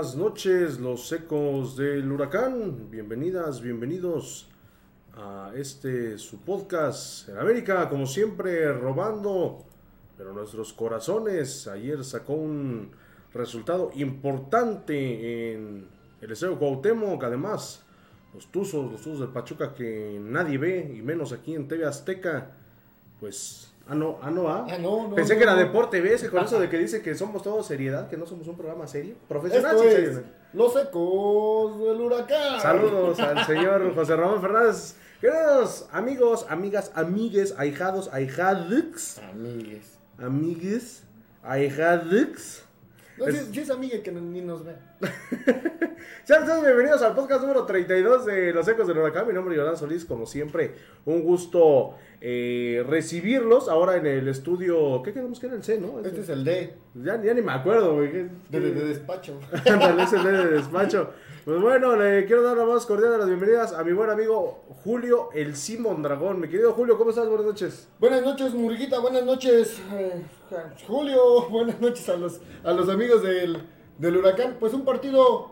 Buenas noches, los ecos del huracán. Bienvenidas, bienvenidos a este su podcast en América, como siempre, robando, pero nuestros corazones. Ayer sacó un resultado importante en el Estadio Cuauhtémoc, además. Los Tuzos, los Tuzos del Pachuca que nadie ve, y menos aquí en TV Azteca, pues Ah, no, ah, no, ah. Ah, no, no, Pensé no, que era. Deporte B, ese con eso de que dice que somos todos seriedad, que no somos un programa serio. Profesional, Esto sí, es serio. Los ecos del huracán. Saludos al señor José Ramón Fernández. Queridos amigos, amigas, amigues, ahijados, ahijadux, Amigues. amigues, ahijadux. No, Es- si, si es amiga que ni nos ve. Sean todos bienvenidos al podcast número 32 de Los Ecos del Huracán. Mi nombre es Yolanda Solís, como siempre, un gusto eh, recibirlos ahora en el estudio. ¿Qué quedamos que era el C, no? Este es el D, Ya, ya ni me acuerdo, güey. ¿Qué- de, de- de despacho. Ándale, es el de despacho. Pues bueno, le quiero dar la más cordial de las bienvenidas a mi buen amigo Julio el Simón Dragón. Mi querido Julio, ¿cómo estás? Buenas noches. Buenas noches, Murguita. Buenas noches, eh, Julio. Buenas noches a los, a los amigos del, del huracán. Pues un partido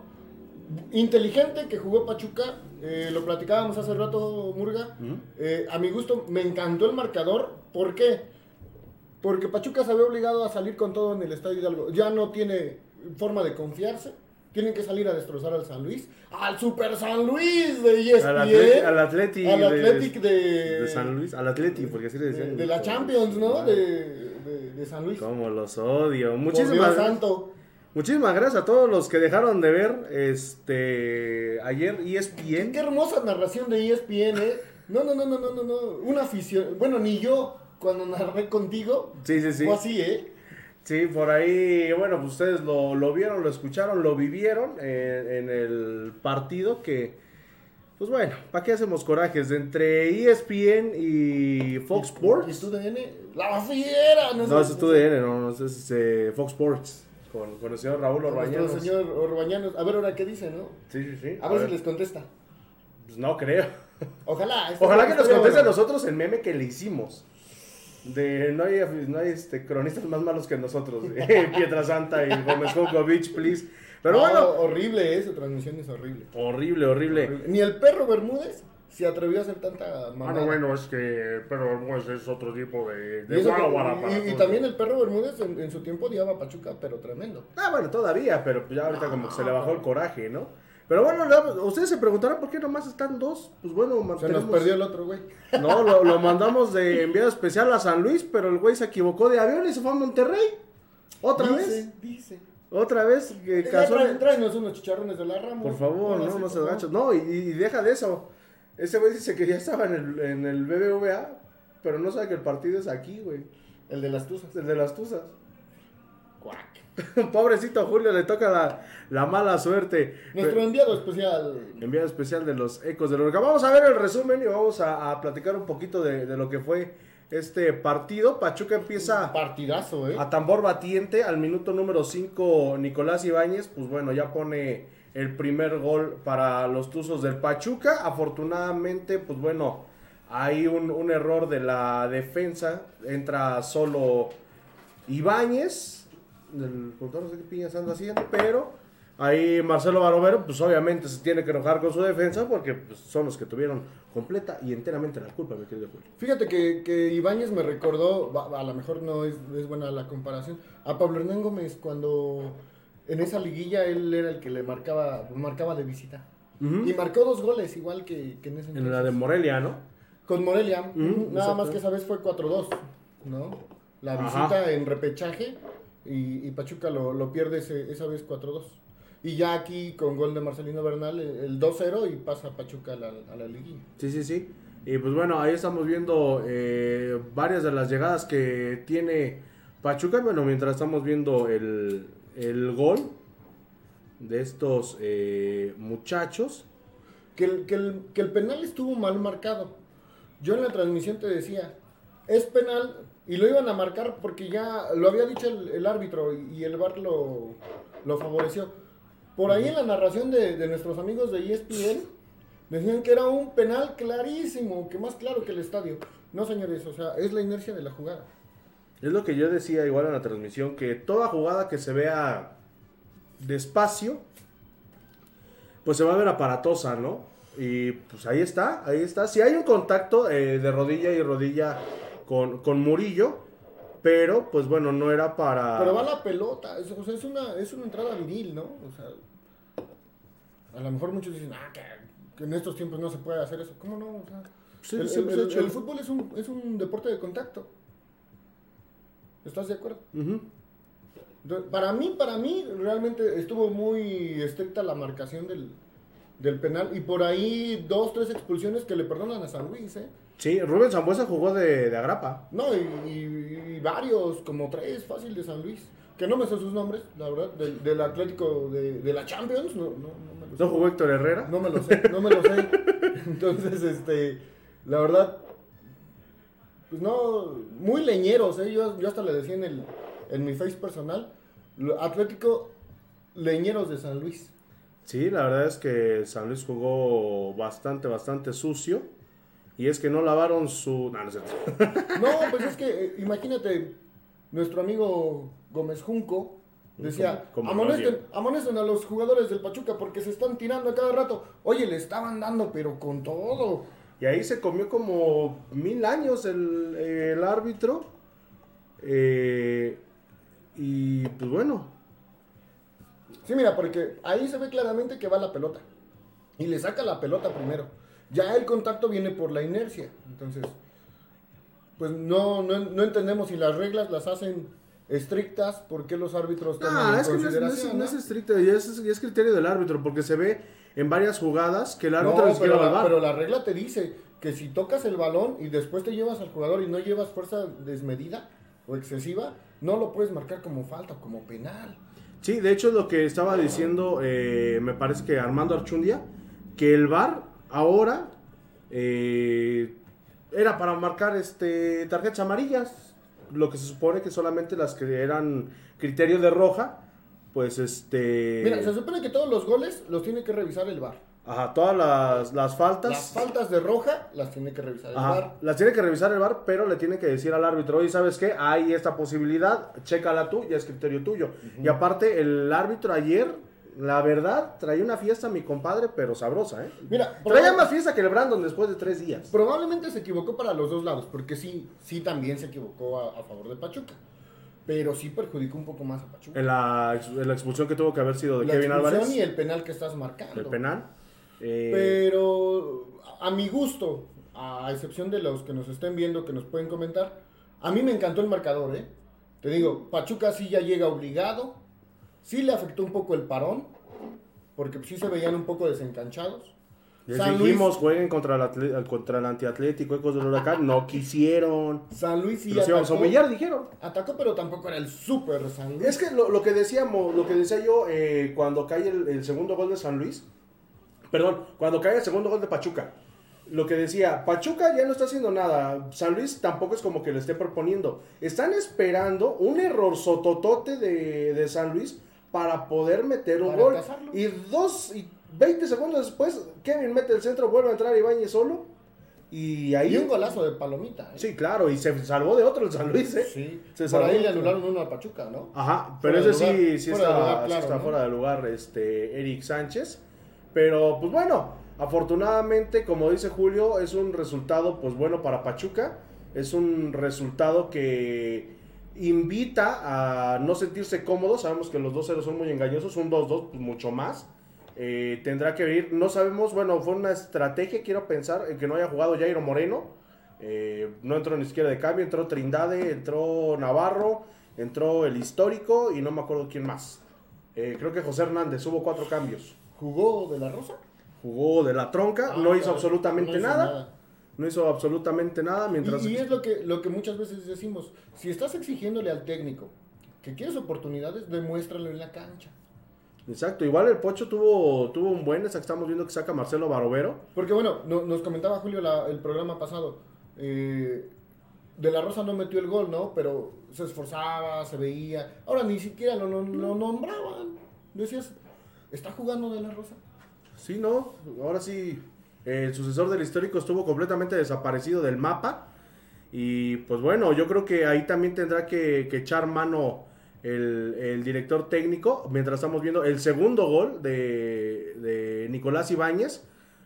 inteligente que jugó Pachuca. eh, lo platicábamos hace rato, Murga. Eh, a mi gusto me encantó el marcador. ¿Por qué? Porque Pachuca se ve obligado a salir con todo en el Estadio Hidalgo. Ya no tiene forma de confiarse. Tienen que salir a destrozar al San Luis. Al Super San Luis de ESPN. Al, atleti, al Atleti, Al de- Athletic de, de San Luis. Al Atleti, porque así le de, decían. de la Champions, ¿no? De, San Luis. Cómo los odio. Muchísimas, santo. Muchísimas gracias a todos los que dejaron de ver este ayer ESPN. Qué hermosa narración de ESPN, ¿eh? No, no, no, no, no, no, no. Una afición. Bueno, ni yo cuando narré contigo. Sí, sí, sí. Fue así, ¿eh? Sí, por ahí, bueno, pues ustedes lo, lo vieron, lo escucharon, lo vivieron en, en el partido que, pues bueno, ¿para qué hacemos corajes? Entre ESPN y Fox ¿Y Sports. tu DN? ¡La fiera! No, ese es tu DN, no, no, es eh, Fox Sports, con, con el señor Raúl Orbañanos. señor Orbañanos. A ver ahora qué dice, ¿no? Sí, sí, sí. A ver si les contesta. Pues no creo. Ojalá. Ojalá que nos conteste a nosotros el meme que le hicimos. De no hay, no hay este, cronistas más malos que nosotros. eh, Pietrasanta y Gómez Beach, please. Pero No, bueno, horrible, ¿eh? Su transmisión es horrible. horrible, horrible. Horrible. Ni el perro Bermúdez se atrevió a hacer tanta Ah, mamada. no, bueno, es que pero pues, es otro tipo de, Y, de eso guara, que- y- y también el perro Bermúdez en, en su tiempo odiaba a Pachuca, pero tremendo. Ah, bueno, todavía, pero ya ahorita como que se le bajó el coraje, ¿no? Pero bueno, ustedes se preguntarán por qué nomás están dos. Pues bueno, Se nos mantenemos... perdió el otro, güey. No, lo, lo mandamos de enviado especial a San Luis, pero el güey se equivocó de avión y se fue a Monterrey. ¿Otra dice, vez? Dice. Otra vez, que tráenos unos chicharrones de la Ramos. Por favor, no, no se favor. gachos. No, y, y deja de eso. Ese güey dice que ya estaba en el, en el BBVA, pero no sabe que el partido es aquí, güey. El de las tuzas. El de las Tuzas. Cuac. Pobrecito Julio, le toca la, la mala suerte. Nuestro enviado especial. Enviado especial de los Ecos del Huracán. Vamos a ver el resumen y vamos a, a platicar un poquito de, de lo que fue este partido. Pachuca empieza Partidazo, ¿eh? a tambor batiente al minuto número 5 Nicolás Ibáñez, pues bueno, ya pone el primer gol para los Tuzos del Pachuca. Afortunadamente, pues bueno, hay un, error de la defensa, entra solo Ibáñez, el productor no sé qué piñas anda haciendo, pero ahí Marcelo Barovero, pues obviamente se tiene que enojar con su defensa porque pues, son los que tuvieron completa y enteramente la culpa, mi querido Julio. Fíjate que, que Ibáñez me recordó, a lo mejor no es, es buena la comparación, a Pablo Hernán Gómez cuando en esa liguilla él era el que le marcaba, marcaba de visita. Y marcó dos goles, igual que, que en ese En la de. Morelia, ¿no? Con Morelia, nada más que esa vez fue 4-2, ¿no? La Ajá. visita en repechaje y, y Pachuca lo, lo pierde ese- esa vez 4-2. Y ya aquí con gol de Marcelino Bernal el el 2-0 y pasa Pachuca a la, a la liguilla. Sí, sí, sí. Y pues bueno, ahí estamos viendo eh, varias de las llegadas que tiene Pachuca. Bueno, mientras estamos viendo el, el gol de estos eh, muchachos. Que el, que, el, que el penal estuvo mal marcado. Yo en la transmisión te decía, es penal y lo iban a marcar porque ya lo había dicho el, árbitro y, el VAR lo, lo favoreció. Por ahí en la narración de, de nuestros amigos de ESPN decían que era un penal clarísimo, que más claro que el estadio. No, señores, o sea, es la inercia de la jugada. Es lo que yo decía igual en la transmisión, que toda jugada que se vea despacio, pues se va a ver aparatosa, ¿no? Y pues ahí está, ahí está. Si hay un contacto eh, de rodilla y rodilla con, con Murillo, pero pues bueno, no era para... Pero va la pelota, es, o sea, es una, es una entrada viril, ¿no? O sea, a lo mejor muchos dicen, ah, que, que en estos tiempos no se puede hacer eso. ¿Cómo no? O sea, Sí, el, sí, el fútbol es un, es un deporte de contacto. ¿Estás de acuerdo? Para mí, para mí, realmente estuvo muy estricta la marcación del, del penal. Y por ahí dos, tres expulsiones que le perdonan a San Luis, ¿eh? Sí, Rubén Zambuesa jugó de, de agrapa. No, y, y- y varios, como tres, fácil de San Luis. Que no me sé sus nombres, la verdad, del, del Atlético de, de la Champions, no, no, no me lo sé. ¿No jugó Héctor Herrera? No me lo sé, no me lo sé. Entonces, este, la verdad, pues no, muy leñeros, ¿eh? Yo, yo hasta le decía en, el, en mi face personal, Atlético leñeros de San Luis. Sí, la verdad es que San Luis jugó bastante, bastante sucio. Y es que no lavaron su... No, pues es que, eh, imagínate, nuestro amigo Gómez Junco decía, Como- como amonesten, odio". amonesten a los jugadores del Pachuca porque se están tirando a cada rato. Oye, le estaban dando, pero con todo. Y ahí se comió como mil años el, el árbitro. Eh, y pues bueno, Sí, mira, porque ahí se ve claramente que va la pelota. Y le saca la pelota primero. Ya el contacto viene por la inercia. Entonces, pues no, no, no entendemos si las reglas las hacen estrictas, por qué los árbitros toman Ah, en es que no es, no es- consideración. no es ¿no? estricto, y es, y es criterio del árbitro, porque se ve en varias jugadas que el árbitro No, pero, la, pero la regla te dice que si tocas el balón y después te llevas al jugador y no llevas fuerza desmedida o excesiva, no lo puedes marcar como falta o como penal. Sí, de hecho lo que estaba diciendo, eh, me parece que Armando Archundia, que el VAR ahora eh, era para marcar este tarjetas amarillas, lo que se supone que solamente las que eran criterio de roja, pues este... Mira, se supone que todos los goles los tiene que revisar el VAR. Ajá, todas las, las faltas... Las faltas de roja las tiene que revisar el Ajá, VAR. las tiene que revisar el VAR, pero le tiene que decir al árbitro, oye, ¿sabes qué? Hay esta posibilidad, chécala tú, ya es criterio tuyo. Y aparte, el árbitro ayer, la verdad, traía una fiesta mi compadre, pero sabrosa, ¿eh? Mira, Traía más fiesta que el Brandon después de tres días. probablemente se equivocó para los dos lados, porque sí, sí también se equivocó a, a favor de Pachuca. Pero sí perjudicó un poco más a Pachuca. En la, en la expulsión que tuvo que haber sido de La Kevin expulsión Álvarez, y el penal que estás marcando. el penal. eh, Pero a mi gusto, a excepción de los que nos estén viendo, que nos pueden comentar, a mí me encantó el marcador, ¿eh? Te digo, Pachuca sí ya llega obligado, sí le afectó un poco el parón, porque sí se veían un poco desencanchados. Les San dijimos, Luis, jueguen contra el, contra el antiatlético, Ecos del Huracán, no quisieron. San Luis sí Los atacó, humillar, dijeron. atacó, pero tampoco era el super San Luis. Es que lo, lo que decíamos, lo que decía yo eh, cuando cae el, el segundo gol de San Luis, perdón, cuando cae el segundo gol de Pachuca, lo que decía, Pachuca ya no está haciendo nada, San Luis tampoco es como que le esté proponiendo, están esperando un error sototote de, de San Luis para poder meter un Para gol. Y dos y 20 segundos después, Kevin mete el centro, vuelve a entrar Ibáñez solo. Y ahí... Y un golazo de palomita. ¿eh? Sí, claro, y se salvó de otro el San Luis, ¿eh? Sí. Se Por salvó ahí le anularon uno a Pachuca, ¿no? Ajá, pero Fuera ese sí, lugar, sí fuera está, de lugar, sí claro, está ¿no? fuera de lugar, este, Eric Sánchez. Pero, pues bueno, afortunadamente, como dice Julio, es un resultado, pues bueno, para Pachuca. Es un resultado que invita a no sentirse cómodo. Sabemos que los 2-0 son muy engañosos, un 2-2, pues mucho más. Eh, tendrá que venir, no sabemos, bueno, fue una estrategia, quiero pensar, en que no haya jugado Jairo Moreno. Eh, no entró ni siquiera de cambio, entró Trindade, entró Navarro, entró el histórico y no me acuerdo quién más. Eh, creo que José Hernández, hubo cuatro cambios. ¿Jugó de la Rosa? Jugó de la tronca, Ah, no hizo claro, absolutamente no hizo nada, No hizo absolutamente nada mientras... Y, y es lo que, lo que muchas veces decimos, si estás exigiéndole al técnico que quieres oportunidades, demuéstralo en la cancha. Exacto, igual el Pocho tuvo, tuvo un buen, estamos viendo que saca Marcelo Barovero. Porque bueno, no- nos comentaba Julio la- el programa pasado, eh, De la Rosa no metió el gol, ¿no? Pero se esforzaba, se veía. Ahora ni siquiera lo, lo- lo nombraban. Decías, ¿está jugando De la Rosa? Sí, no, ahora sí, el sucesor del histórico estuvo completamente desaparecido del mapa. Y pues bueno, yo creo que ahí también tendrá que, que echar mano el, el director técnico, mientras estamos viendo el segundo gol de, de Nicolás Ibáñez.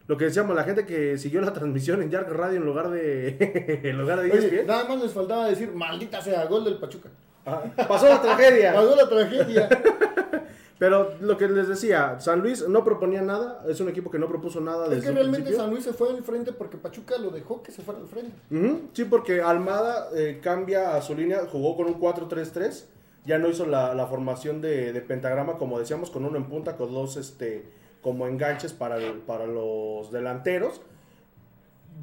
Lo que decíamos, la gente que siguió la transmisión en Yark Radio en lugar de en lugar de Oye, ESPN. nada más les faltaba decir, maldita sea, gol del Pachuca. Ah, Pasó la tragedia. Pasó la tragedia. Pero lo que les decía, San Luis no proponía nada, es un equipo que no propuso nada desde es que realmente principio. San Luis se fue al frente porque Pachuca lo dejó que se fuera al frente. Sí, porque Almada eh, cambia a su línea, jugó con un 4-3-3, ya no hizo la, la formación de, de pentagrama, como decíamos, con uno en punta, con dos este, como enganches para, el- para los delanteros.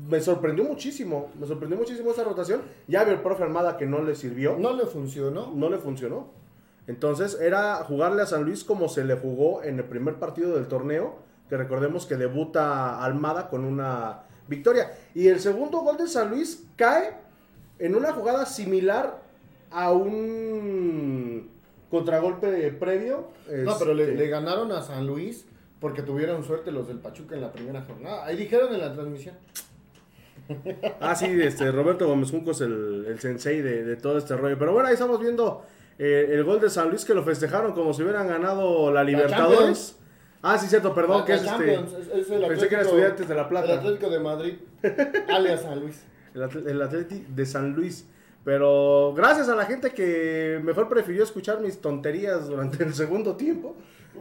Me sorprendió muchísimo, me sorprendió muchísimo esa rotación. Ya vio el profe Almada que no le sirvió, No le funcionó. no le funcionó. Entonces era jugarle a San Luis como se le jugó en el primer partido del torneo, que recordemos que debuta Almada con una victoria. Y el segundo gol de San Luis cae en una jugada similar a un contragolpe previo. No, pero le, Este, le ganaron a San Luis porque tuvieron suerte los del Pachuca en la primera jornada. Ahí dijeron en la transmisión. Ah, sí, este, Roberto Gómez Junco es el, el sensei de, de todo este rollo. Pero bueno, ahí estamos viendo eh, el gol de San Luis que lo festejaron como si hubieran ganado la Libertadores. Ah, sí, cierto, perdón, La- que la es este. Champions, es- es el pensé que era Atlético- Estudiantes de La Plata. El Atlético de Madrid, alias San Luis. El, atl- el Atleti de San Luis. Pero gracias a la gente que mejor prefirió escuchar mis tonterías durante el segundo tiempo.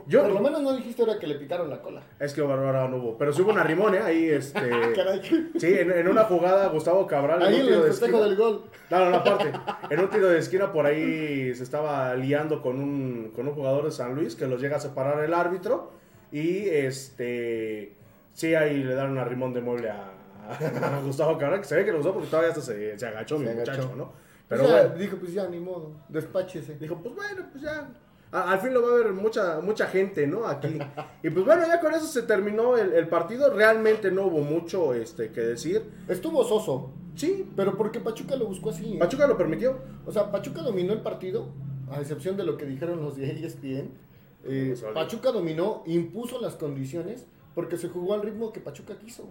Yo, Por lo menos no dijiste ahora que le picaron la cola. Es que Bárbara no hubo. Pero sí hubo una rimón, ¿eh? Ahí, este. Caray. Sí, en, en una jugada, Gustavo Cabral. Ahí un en tiro el de esquina. del gol. No, no, no, aparte. En un tiro de esquina por ahí se estaba liando con un, con un jugador de San Luis que los llega a separar el árbitro. Y este. Sí, ahí le dan una rimón de mueble a, a Gustavo Cabral, que se ve que lo usó porque todavía hasta se, se agachó mi Se agachó. muchacho, ¿no? Pero Pero bueno. dijo, pues ya, ni modo, despáchese. Dijo, pues bueno, pues ya. a- al fin lo va a ver mucha, mucha gente, ¿no? Aquí. Y pues bueno, ya con eso se terminó el, el partido. Realmente no hubo mucho este, que decir. Estuvo soso, Sí, pero porque Pachuca lo buscó así. ¿eh? Pachuca lo permitió. O sea, Pachuca dominó el partido, a excepción de lo que dijeron los de ESPN. Eh, salió. Pachuca dominó, impuso las condiciones, porque se jugó al ritmo que Pachuca quiso.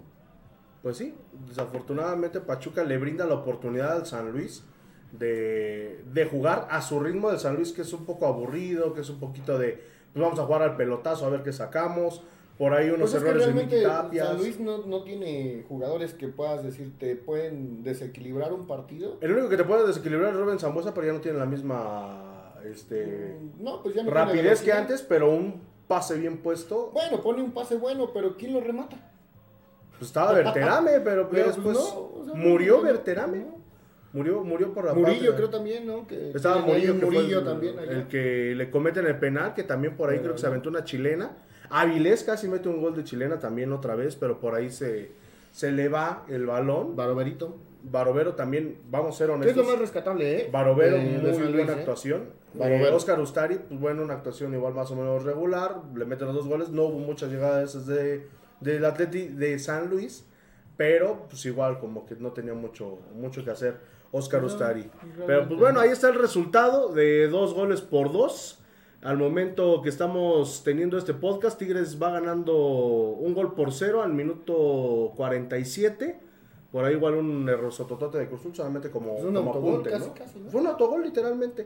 Pues sí, desafortunadamente Pachuca le brinda la oportunidad al San Luis de, de jugar a su ritmo de San Luis, que es un poco aburrido, que es un poquito de, pues vamos a jugar al pelotazo a ver qué sacamos. Por ahí unos Pues es que errores de realmente Tapias. San Luis no, no tiene jugadores que puedas decir te pueden desequilibrar un partido. El único que te puede desequilibrar es Rubén Zambuesa, pero ya no tiene la misma este, No, pues ya no tiene rapidez que antes, pero un pase bien puesto. Bueno, pone un pase bueno, pero ¿quién lo remata? Pues estaba Berterame, pero Pero, después pues, no, o sea, murió no, Berterame. no. Murió, murió por la Murillo creo también, ¿no? Que Estaba Murillo, que Murillo el, también allá. el que le cometen el penal, que también por ahí Pero creo que se aventó una chilena. Avilés casi mete un gol de chilena también otra vez, pero por ahí se, se le va el balón. Baroverito. Barovero también, vamos a ser ¿Qué es honestos. lo más rescatable, eh? Barovero, de muy Luis, buena ¿eh? actuación. Barovero. Eh, Oscar Ustari, pues bueno, una actuación igual más o menos regular. Le mete los dos goles. No hubo muchas llegadas de, del Atleti de San Luis, pero pues igual como que no tenía mucho, mucho que hacer Oscar No, Ustari. Pero pues bueno, ahí está el resultado de dos goles por dos. Al momento que estamos teniendo este podcast, Tigres va ganando un gol por cero al minuto 47. Por ahí igual un error sototote de Cruz Azul, solamente como, Es un como autogol apunte, casi, ¿no? casi, ¿no? Fue un autogol literalmente.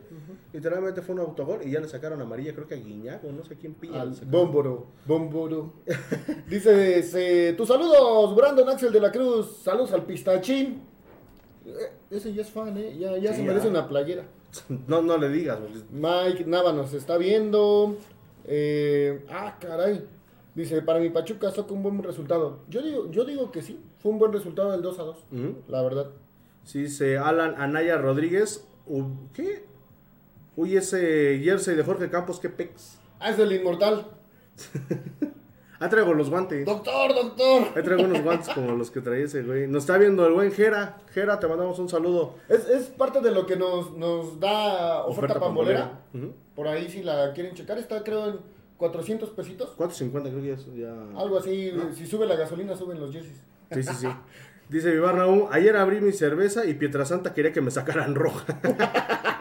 Literalmente fue un autogol y ya le sacaron amarilla, creo que a Guiñac o no sé quién pilla. Al. Bómboro, Bómboro. Dice, se- tus saludos, Brandon Axel de la Cruz. Saludos al pistachín. Eh, Ese ya es fan, ¿eh? Ya, ya Sí, se ya. merece una playera. No, no le digas. porque- Mike Nava nos está viendo. Eh, ah, caray. Dice, para mi Pachuca sacó un buen resultado. Yo digo, yo digo que sí. Fue un buen resultado del 2 a 2. Ujú. La verdad. Sí, dice Alan Anaya Rodríguez. ¿Qué? Uy, ese jersey de Jorge Campos, qué pex. Ah, es el inmortal. Ah, traigo los guantes. Doctor, doctor. Ahí traigo unos guantes como los que traía ese güey. Nos está viendo el buen Jera. Jera, te mandamos un saludo. Es, es parte de lo que nos, nos da oferta, pambolera. Ujú. Por ahí si la quieren checar, está creo en 400 pesitos. 4.50 creo que ya, es- ya... Algo así, si sube la gasolina, suben los jerseys. Sí, sí, sí. Dice Vivar Raúl, ayer abrí mi cerveza y Pietrasanta quería que me sacaran roja.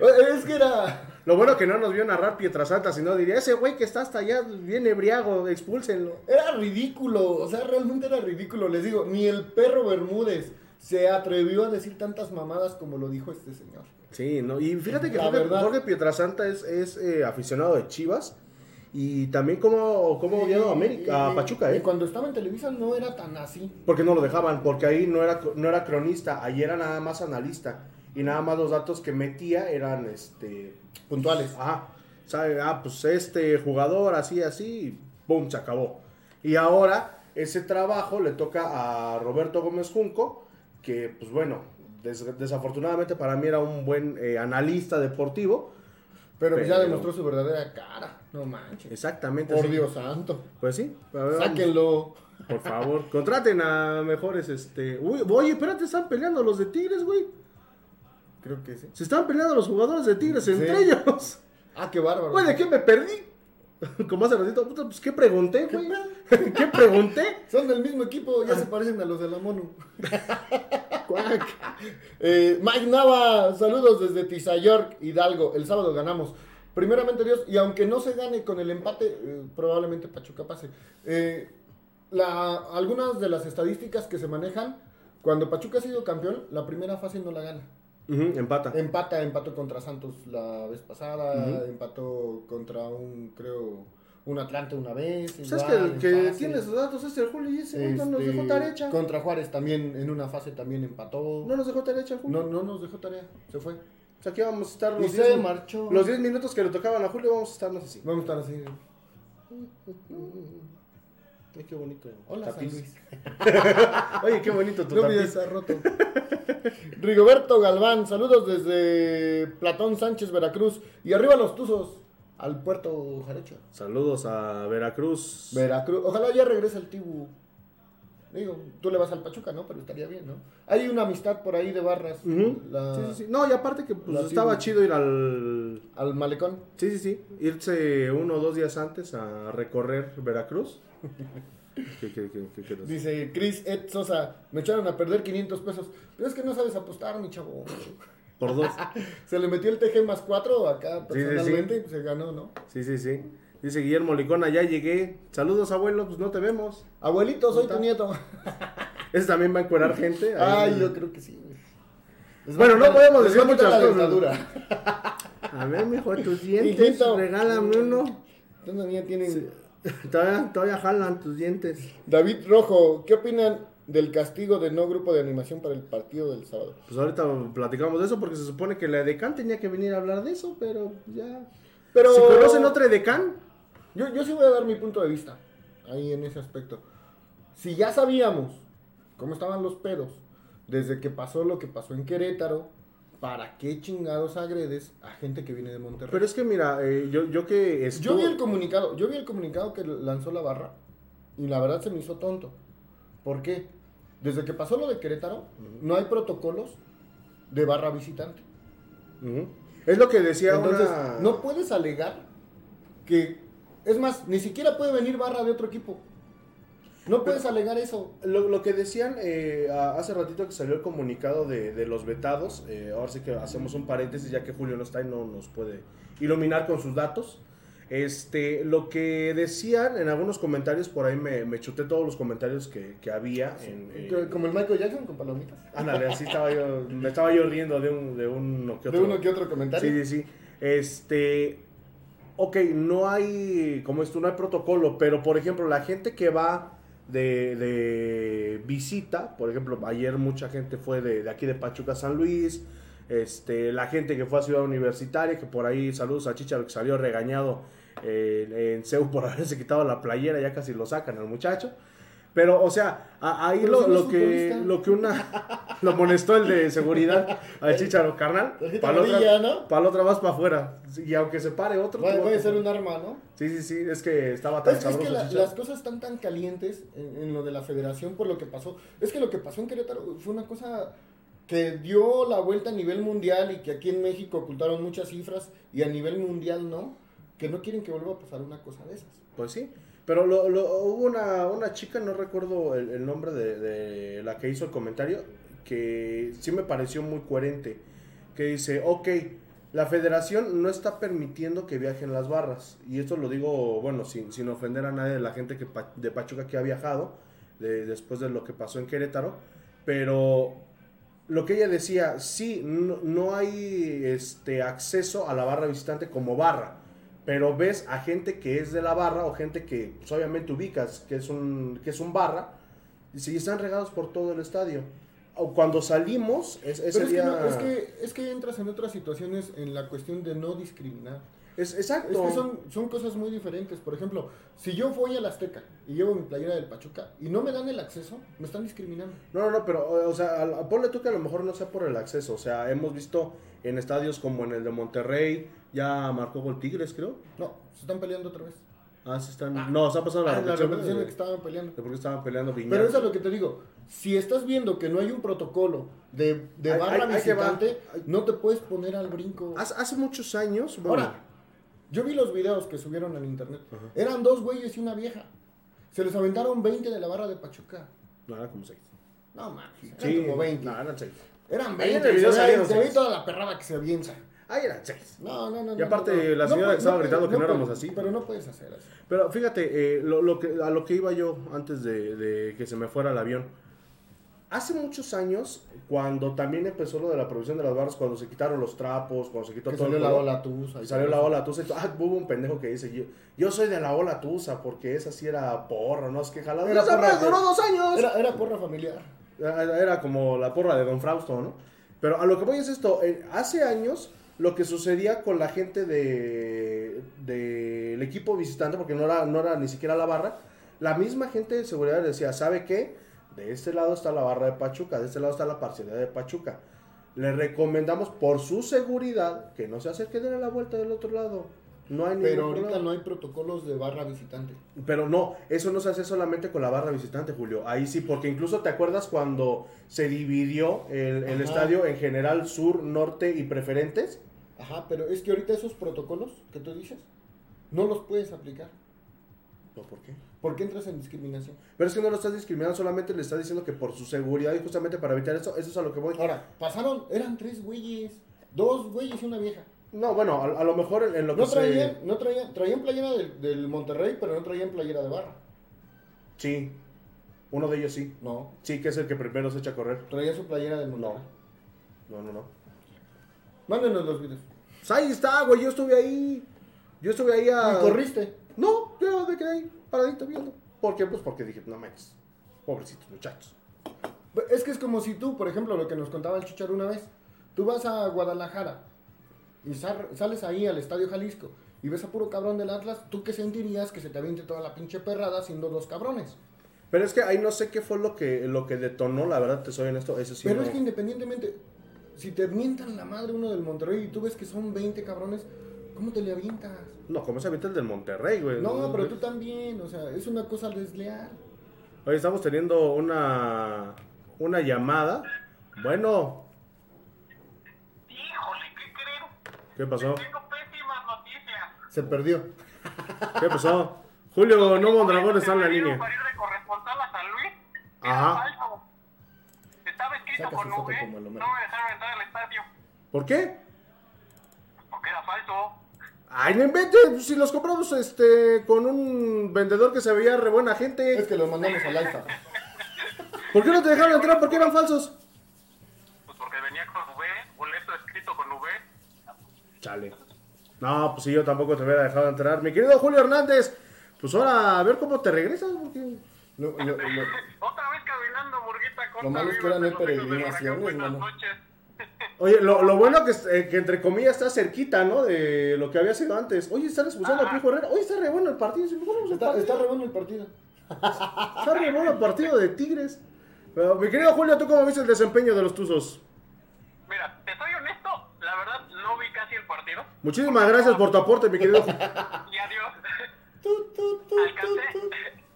Eh, Es que era... Lo bueno que no nos vio narrar Pietrasanta, sino diría, ese güey que está hasta allá bien ebriago, expúlsenlo. Era ridículo, o sea, realmente era ridículo. Les digo, ni el perro Bermúdez se atrevió a decir tantas mamadas como lo dijo este señor. Sí, no, y fíjate que La Jorge, verdad. Jorge Pietrasanta es, es eh, aficionado de Chivas y también como, como odiado a, América, a Y- Pachuca, y ¿eh? cuando estaba en Televisa no era tan así. Porque no lo dejaban, porque ahí no era, no era cronista, ahí era nada más analista. Y nada más los datos que metía eran, este, Puntuales. ajá, sabe, ah, pues este jugador, así, así, y pum, se acabó. Y ahora ese trabajo le toca a Roberto Gómez Junco, que pues bueno, des- desafortunadamente para mí era un buen eh, analista deportivo. Pero, pues ya Pero- demostró su verdadera cara. No manches. Exactamente. Por sí. Dios santo. Pues sí. ver. Sáquenlo. Por favor, contraten a mejores, este... Uy, oye, espérate, están peleando los de Tigres, güey. Creo que sí. Se están peleando los jugadores de Tigres entre ellos. Ah, qué bárbaro. Güey, ¿de qué me perdí? Como hace ratito, puta, pues, ¿qué pregunté, ¿Qué güey? ¿Qué pregunté? Son del mismo equipo, ya se parecen a los de la MONU. Cuac. Eh, Mike Nava, saludos desde Tizayork, Hidalgo. El sábado ganamos. Primeramente Dios, y aunque no se gane con el empate, eh, probablemente Pachuca pase. Eh, la- algunas de las estadísticas que se manejan, cuando Pachuca ha sido campeón, la primera fase no la gana. Empata. Empata, empató contra Santos la vez pasada, empató contra un, creo, un Atlante una vez. ¿Sabes que el que fase. tiene esos datos es el Julio y ese no nos Este, dejó tarea hecha? Contra Juárez también, en una fase también empató. No nos dejó tarea Julio. No, no nos dejó tarea, se fue. O sea, aquí vamos a estar los se 10 marchó. los 10 minutos que le tocaban a Julio, vamos a estarnos así. Vamos a estar así. Ay, qué bonito. Hola, San. Luis. Oye, qué bonito tu No tapiz. me está roto. Rigoberto Galván, saludos desde Platón Sánchez, Veracruz. Y arriba los Tuzos, al puerto Jarecho. Saludos a Veracruz. Veracruz. Ojalá ya regrese el Tibu. Digo, tú le vas al Pachuca, ¿no? Pero estaría bien, ¿no? Hay una amistad por ahí de barras. Ujú. la- Sí, sí, sí. No, y aparte que pues, estaba chido ir al... Al malecón. Sí, sí, sí. Irse uno o dos días antes a recorrer Veracruz. ¿Qué, qué, qué, qué quieres? Dice Chris Ed Sosa, me echaron a perder 500 pesos. Pero es que no sabes apostar, mi chavo. Por dos. Se le metió el TG más 4 acá Sí, sí, sí. personalmente y pues se ganó, ¿no? Sí, sí, sí. Dice Guillermo Licona, ya llegué. Saludos, abuelo, pues no te vemos. Abuelito, soy tu nieto. Ese también va a encuerar gente. Ay, yo creo que sí. Les Bueno, no podemos les decir muchas cosas. A ver, mijo, tus dientes, Hijito. regálame uno. Ya tienen... Todavía, todavía jalan tus dientes. David Rojo, ¿qué opinan del castigo de no grupo de animación para el partido del sábado? Pues ahorita platicamos de eso porque se supone que la Edecán tenía que venir a hablar de eso, pero ya. Pero... Si conocen otra Edecán, Yo, yo sí voy a dar mi punto de vista ahí en ese aspecto. Si ya sabíamos cómo estaban los pedos desde que pasó lo que pasó en Querétaro, ¿para qué chingados agredes a gente que viene de Monterrey? pero es que mira, eh, yo, yo que Yo estuve... vi el comunicado, yo vi el comunicado que lanzó la barra y la verdad se me hizo tonto. ¿Por qué? Desde que pasó lo de Querétaro, no hay protocolos de barra visitante. Es lo que decía Entonces, una... no puedes alegar que, es más, ni siquiera puede venir barra de otro equipo. No puedes alegar eso. Lo, lo que decían eh, hace ratito que salió el comunicado de, de los vetados, eh, ahora sí que hacemos un paréntesis ya que Julio no está y no nos puede iluminar con sus datos. Este, lo que decían en algunos comentarios, por ahí me, me chuté todos los comentarios que, que había. En, eh, Como el Michael Jackson con palomitas. ándale, así estaba yo, me estaba yo riendo de, un, de uno que De otro. uno que otro comentario. Sí, sí, sí. Este, ok, no hay, como esto, no hay protocolo, pero por ejemplo, la gente que va de, de visita, por ejemplo, ayer mucha gente fue de, de aquí de Pachuca San Luis, este, la gente que fue a Ciudad Universitaria, que por ahí, saludos a Chicharo que salió regañado eh, en CEU por haberse quitado la playera, ya casi lo sacan al muchacho. Pero, o sea, a- ahí lo, lo que, futbolista. lo que una... Lo amonestó el de seguridad al Chicharo, carnal. Para la ¿no? la otra vas para afuera. Y aunque se pare otro... Vas ser pa' un arma, ¿no? Sí, sí, sí, es que estaba tan Es, que la- las cosas están tan calientes en, en lo de la federación por lo que pasó. Es que lo que pasó en Querétaro fue una cosa que dio la vuelta a nivel mundial y que aquí en México ocultaron muchas cifras y a nivel mundial no, que no quieren que vuelva a pasar una cosa de esas. Pues sí. Pero lo, lo- hubo una, una chica, no recuerdo el, el nombre de, de la que hizo el comentario, que sí me pareció muy coherente. Que dice, ok, la federación no está permitiendo que viajen las barras. Y esto lo digo, bueno, sin, sin ofender a nadie de la gente que, de Pachuca que ha viajado de- después de lo que pasó en Querétaro. Pero lo que ella decía, sí, no, no hay este acceso a la barra visitante como barra, pero ves a gente que es de la barra o gente que pues, obviamente ubicas que es un que es un barra y sí están regados por todo el estadio. O cuando salimos es- ese Pero es que, día no, es, que, es que entras en otras situaciones en la cuestión de no discriminar. es- exacto. Es que son, son cosas muy diferentes. Por ejemplo, si yo voy al Azteca y llevo mi playera del Pachuca y no me dan el acceso, me están discriminando. No, no, no, pero, o sea, al- ponle tú que a lo mejor no sea por el acceso. O sea, hemos visto en estadios como en el de Monterrey, ya marcó gol Tigres, creo. No, se están peleando otra vez. Ah, sí están. no, se ha pasado la Ah, la reflexión de, repetición de que estaban peleando. de por qué estaban peleando Viñas. Pero eso es lo que te digo. Si estás viendo que no hay un protocolo de, de barra va. visitante, no te puedes poner al brinco. Hace, hace muchos años. bueno, Ahora, yo vi los videos que subieron en internet. Ajá. Eran dos güeyes y una vieja. Se les aventaron 20 de la barra de Pachuca. No, era como seis. No mames, eran Sí, como 20. No, eran seis. Eran Ahí en 20. el video se ve- se toda la perrada que se avienta. Ahí eran seis. No, no, no. Y aparte, no, la señora que puedes- estaba gritando que no éramos así. Pero no puedes hacer así. Pero fíjate, eh, lo, lo que, a lo que iba yo antes de, de que se me fuera el avión. Hace muchos años, cuando también empezó lo de la producción de las barras, cuando se quitaron los trapos, cuando se quitó Que todo salió el la ola tusa. Y salió la ola tusa. y todo. Ah, hubo un pendejo que dice: Yo, yo soy de la ola tusa porque esa sí era porra, ¿no? Es que jalada. Era ¡Esa porra madre de- duró dos años! Era, era porra familiar. Era, era como la porra de Don Frausto, ¿no? Pero a lo que voy es esto: eh, hace años lo que sucedía con la gente de del equipo visitante, porque no era, no era ni siquiera la barra, la misma gente de seguridad decía: ¿sabe qué? De este lado está la barra de Pachuca, de este lado está la parcialidad de Pachuca. Le recomendamos por su seguridad que no se acerque de la vuelta del otro lado. No hay Pero ahorita problema. no hay protocolos de barra visitante. Pero no, eso no se hace solamente con la barra visitante, Julio. Ahí sí, porque incluso te acuerdas cuando se dividió el, el estadio en general sur, norte y preferentes. Ajá, pero es que ahorita esos protocolos que tú dices, no los puedes aplicar. No, ¿por qué? ¿Por qué entras en discriminación? Pero es que no lo estás discriminando, solamente le estás diciendo que por su seguridad y justamente para evitar eso, eso es a lo que voy. Ahora, pasaron, eran tres güeyes, dos güeyes y una vieja. No, bueno, a, a lo mejor en, en lo No que traían, se... no traían, traían playera del, del Monterrey, pero no traían playera de barra. Sí, uno de ellos sí. No, Sí, que es el que primero se echa a correr. traían su playera del Monterrey. No, no, no. Mándenos los videos. Pues ahí está, güey, yo estuve ahí. Yo estuve ahí a... Y corriste. No, yo me quedé ahí, paradito viendo. ¿Por qué? Pues porque dije, no manches, pobrecitos muchachos. Es que es como si tú, por ejemplo, lo que nos contaba el Chicharo una vez, tú vas a Guadalajara y sal- sales ahí al Estadio Jalisco y ves a puro cabrón del Atlas, ¿tú qué sentirías que se te aviente toda la pinche perrada siendo dos cabrones? Pero es que ahí no sé qué fue lo que, lo que detonó, la verdad, te soy honesto, eso sí. Pero no. es que independientemente, si te mientan la madre uno del Monterrey y tú ves que son 20 cabrones, ¿cómo te le avientas? No, como se avienta el del Monterrey, güey. No, pero tú también, o sea, es una cosa desleal. Hoy estamos teniendo una, una llamada. Bueno, ¿qué pasó? Tengo pésimas noticias. Se perdió. ¿Qué pasó? Julio No Mondragón está en la línea. Para ir de corresponsal a San Luis. Ajá. Era falso. Estaba escrito Saca con su foto V. como el No me Homero. dejaron entrar al estadio. ¿Por qué? Porque era falso. Ay, no inventes, si los compramos este con un vendedor que se veía re buena Es gente. que los mandamos al alfa. ¿Por qué no te dejaron entrar? ¿Por qué eran falsos? Pues porque venía con V. Boleto escrito con V. Chale. No, pues sí, yo tampoco te hubiera dejado entrar. Mi querido Julio Hernández, pues ahora a ver cómo te regresas. Porque... Lo- lo- lo- Otra vez caminando, Murguita. Costa Lo malo es que ahora no hay peregrinaciones, mano. noches. Oye, lo, lo bueno que, es- eh, que entre comillas está cerquita, ¿no? De lo que había sido antes. Oye, están expulsando a Pijo Herrera. Oye, está re bueno el partido. Está, partido. está re bueno el partido. Está re bueno el partido de Tigres. Pero, mi querido Julio, ¿tú cómo viste el desempeño de los Tuzos? Mira, te soy honesto. La verdad, no vi casi el Muchísimas gracias por tu aporte, mi querido. Y adiós.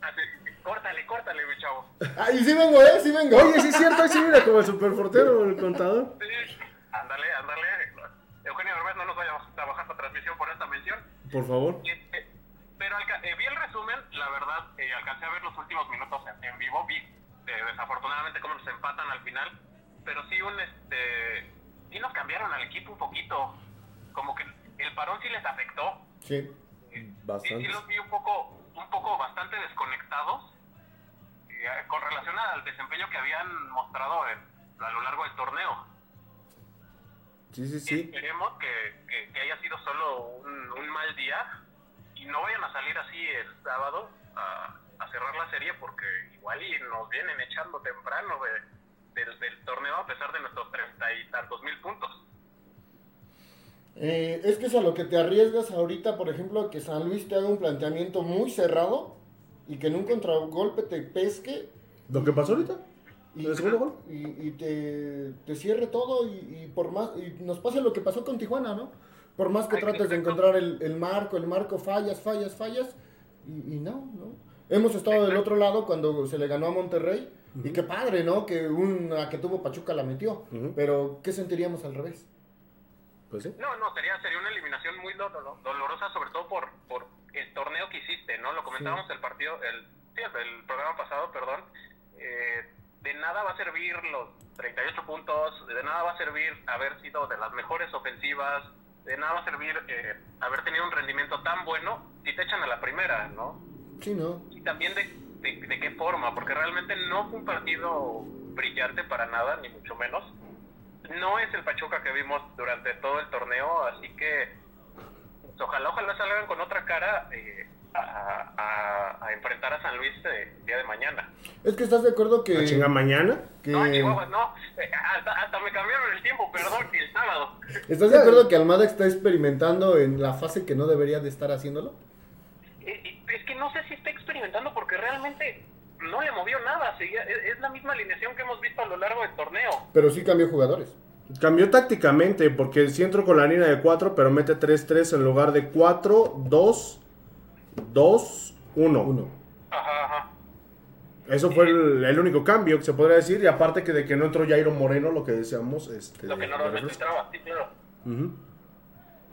Así, córtale, córtale, mi chavo. Ah, y sí vengo, ¿eh? Sí vengo. Oye, sí es cierto, ahí sí mira como el superportero, el contador. Sí, ándale, ándale. Eugenio Derbez no nos vaya a trabajar la transmisión por esta mención. Por favor. Eh, pero eh, vi el resumen, la verdad, eh, alcancé a ver los últimos minutos en, en vivo, vi eh, desafortunadamente cómo nos empatan al final, pero sí un este sí nos cambiaron al equipo un poquito, como que el parón sí les afectó. Sí. Sí, Bastante. sí los vi un poco, un poco bastante desconectados eh, con relación al desempeño que habían mostrado en, a lo largo del torneo. Sí, sí, sí. Esperemos que, que, que haya sido solo un, un mal día y no vayan a salir así el sábado a, a cerrar la serie porque igual y nos vienen echando temprano de, del, del torneo a pesar de nuestros treinta y tantos mil puntos. Eh, es que es a lo que te arriesgas ahorita, por ejemplo, que San Luis te haga un planteamiento muy cerrado y que en un contragolpe te pesque ¿Lo que pasó ahorita? y, ¿El segundo gol? y, y te, te cierre todo y, y por más y nos pase lo que pasó con Tijuana, ¿no? Por más que Ay, trates de encontrar el, el marco, el marco fallas, fallas, fallas y, y no, no. Hemos estado del otro lado cuando se le ganó a Monterrey y qué padre, ¿no? Que una que tuvo Pachuca la metió, pero ¿qué sentiríamos al revés? Pues sí. No, no, sería, sería una eliminación muy do- do- dolorosa, sobre todo por, por el torneo que hiciste, ¿no? Lo comentábamos el partido, el, sí, el programa pasado, perdón. Eh, de nada va a servir los 38 puntos, de nada va a servir haber sido de las mejores ofensivas, de nada va a servir eh, haber tenido un rendimiento tan bueno si te echan a la primera, ¿no? Sí, ¿no? y también de, de, de qué forma, porque realmente no fue un partido brillante para nada, ni mucho menos. No es el Pachuca que vimos durante todo el torneo, así que pues, ojalá, ojalá salgan con otra cara eh, a, a- a enfrentar a San Luis eh, el día de mañana. Es que estás de acuerdo que... ¿La chinga mañana? que- No, Chihuahua, no, hasta, hasta me cambiaron el tiempo, perdón, el sábado. ¿Estás de acuerdo que Almada está experimentando en la fase que no debería de estar haciéndolo? Eh, eh, Es que no sé si está experimentando porque realmente no le movió nada, seguía- es, es la misma alineación que hemos visto a lo largo del torneo. Pero sí cambió jugadores. Cambió tácticamente porque sí entró con la línea de 4, pero mete 3-3 en lugar de 4, 2, 2, 1. Uno. Ajá, ajá. Eso fue el, el único cambio que se podría decir. Y aparte que de que no entró Jairo Moreno, lo que decíamos. Este, Lo que normalmente entraba, sí, claro. Ujú.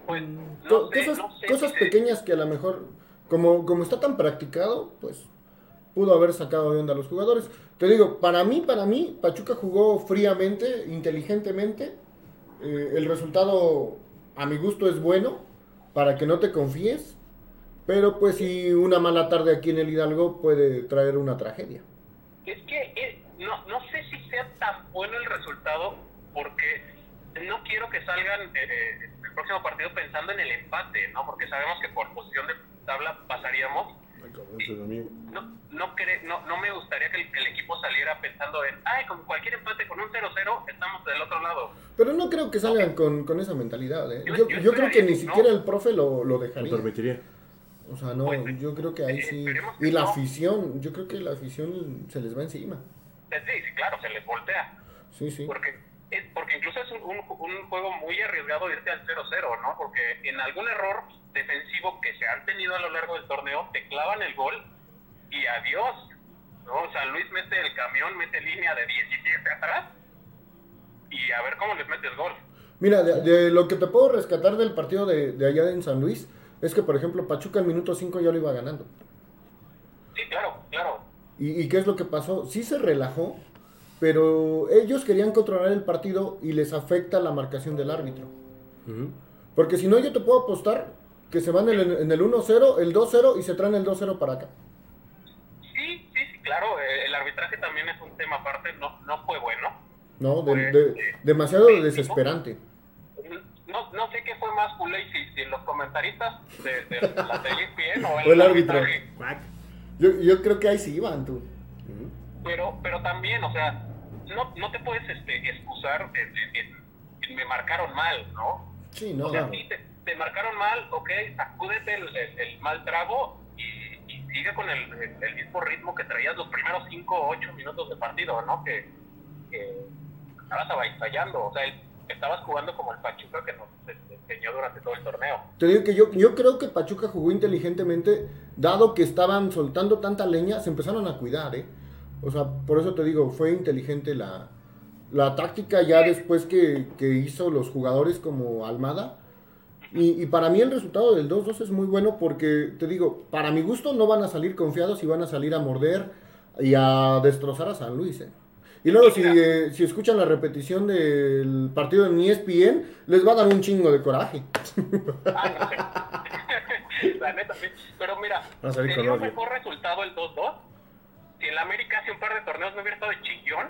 Pues, Co- no sé, cosas no sé cosas si se- pequeñas que a lo mejor, como, como está tan practicado, pues pudo haber sacado de onda a los jugadores. Te digo, para mí, para mí, Pachuca jugó fríamente, inteligentemente. Eh, el resultado, a mi gusto, es bueno, para que no te confíes. Pero pues si una mala tarde aquí en el Hidalgo puede traer una tragedia. Es que eh, no, no sé si sea tan bueno el resultado porque no quiero que salgan eh, eh, el próximo partido pensando en el empate, ¿no? Porque sabemos que por posición de tabla pasaríamos. Ay, cabrón, dormí. No, no, cre- no, no me gustaría que el, que el equipo saliera pensando en, ay, con cualquier empate, con un 0-0, estamos del otro lado. Pero no creo que salgan con, con esa mentalidad. ¿eh? Yo- Yo, yo yo creo que ni siquiera el profe lo, lo Lo dejaría. permitiría. O sea, no, Pues, yo creo que ahí eh, sí. que Y la no. afición, yo creo que la afición se les va encima. Sí, sí, claro, se les voltea. Sí, sí. Porque, es, porque incluso es un, un- un juego muy arriesgado irte al 0-0, ¿no? Porque en algún error defensivo que se han tenido a lo largo del torneo, te clavan el gol y adiós. ¿no? San Luis mete el camión, mete línea de 17 atrás y a ver cómo les mete el gol. Mira, de, de lo que te puedo rescatar del partido de, de allá en San Luis es que, por ejemplo, Pachuca al minuto 5 ya lo iba ganando. Sí, claro, claro. ¿Y, y qué es lo que pasó? Sí se relajó, pero ellos querían controlar el partido y les afecta la marcación del árbitro. Porque si no, yo te puedo apostar que se van en el, en el 1-0, el 2-0 y se traen el 2-0 para acá. Claro. eh, el arbitraje también es un tema aparte, no, no fue bueno. ¿No? De- Pues, de- eh, demasiado desesperante. No, no sé qué fue más culé, si, si los comentaristas de, de la ESPN o O el árbitro. arbitraje. Cuac. Yo, yo creo que ahí sí iban, tú. Pero pero también o sea no, no te puedes este, excusar en, en- en- en me marcaron mal no Sí, no. o sea te, te marcaron mal ok sacúdete el, el- el mal trago y, sigue con el, el- el mismo ritmo que traías los primeros 5 o 8 minutos de partido no que, que estabas avasallando o sea el- estabas jugando como el Pachuca que nos enseñó durante todo el torneo Te digo que yo, yo creo que Pachuca jugó inteligentemente, dado que estaban soltando tanta leña, se empezaron a cuidar, ¿eh? O sea, por eso te digo, fue inteligente la, la táctica ya después que, que hizo los jugadores como Almada. Y, y para mí el resultado del 2-2 es muy bueno porque, te digo, para mi gusto no van a salir confiados y van a salir a morder y a destrozar a San Luis, ¿eh? Y luego si, eh, si escuchan la repetición del partido en ESPN, les va a dar un chingo de coraje. Ah, no sé. La neta, sí. Pero mira, Va a salir con sería un mejor resultado el 2-2 si el América hace un par de torneos no hubiera estado de chillón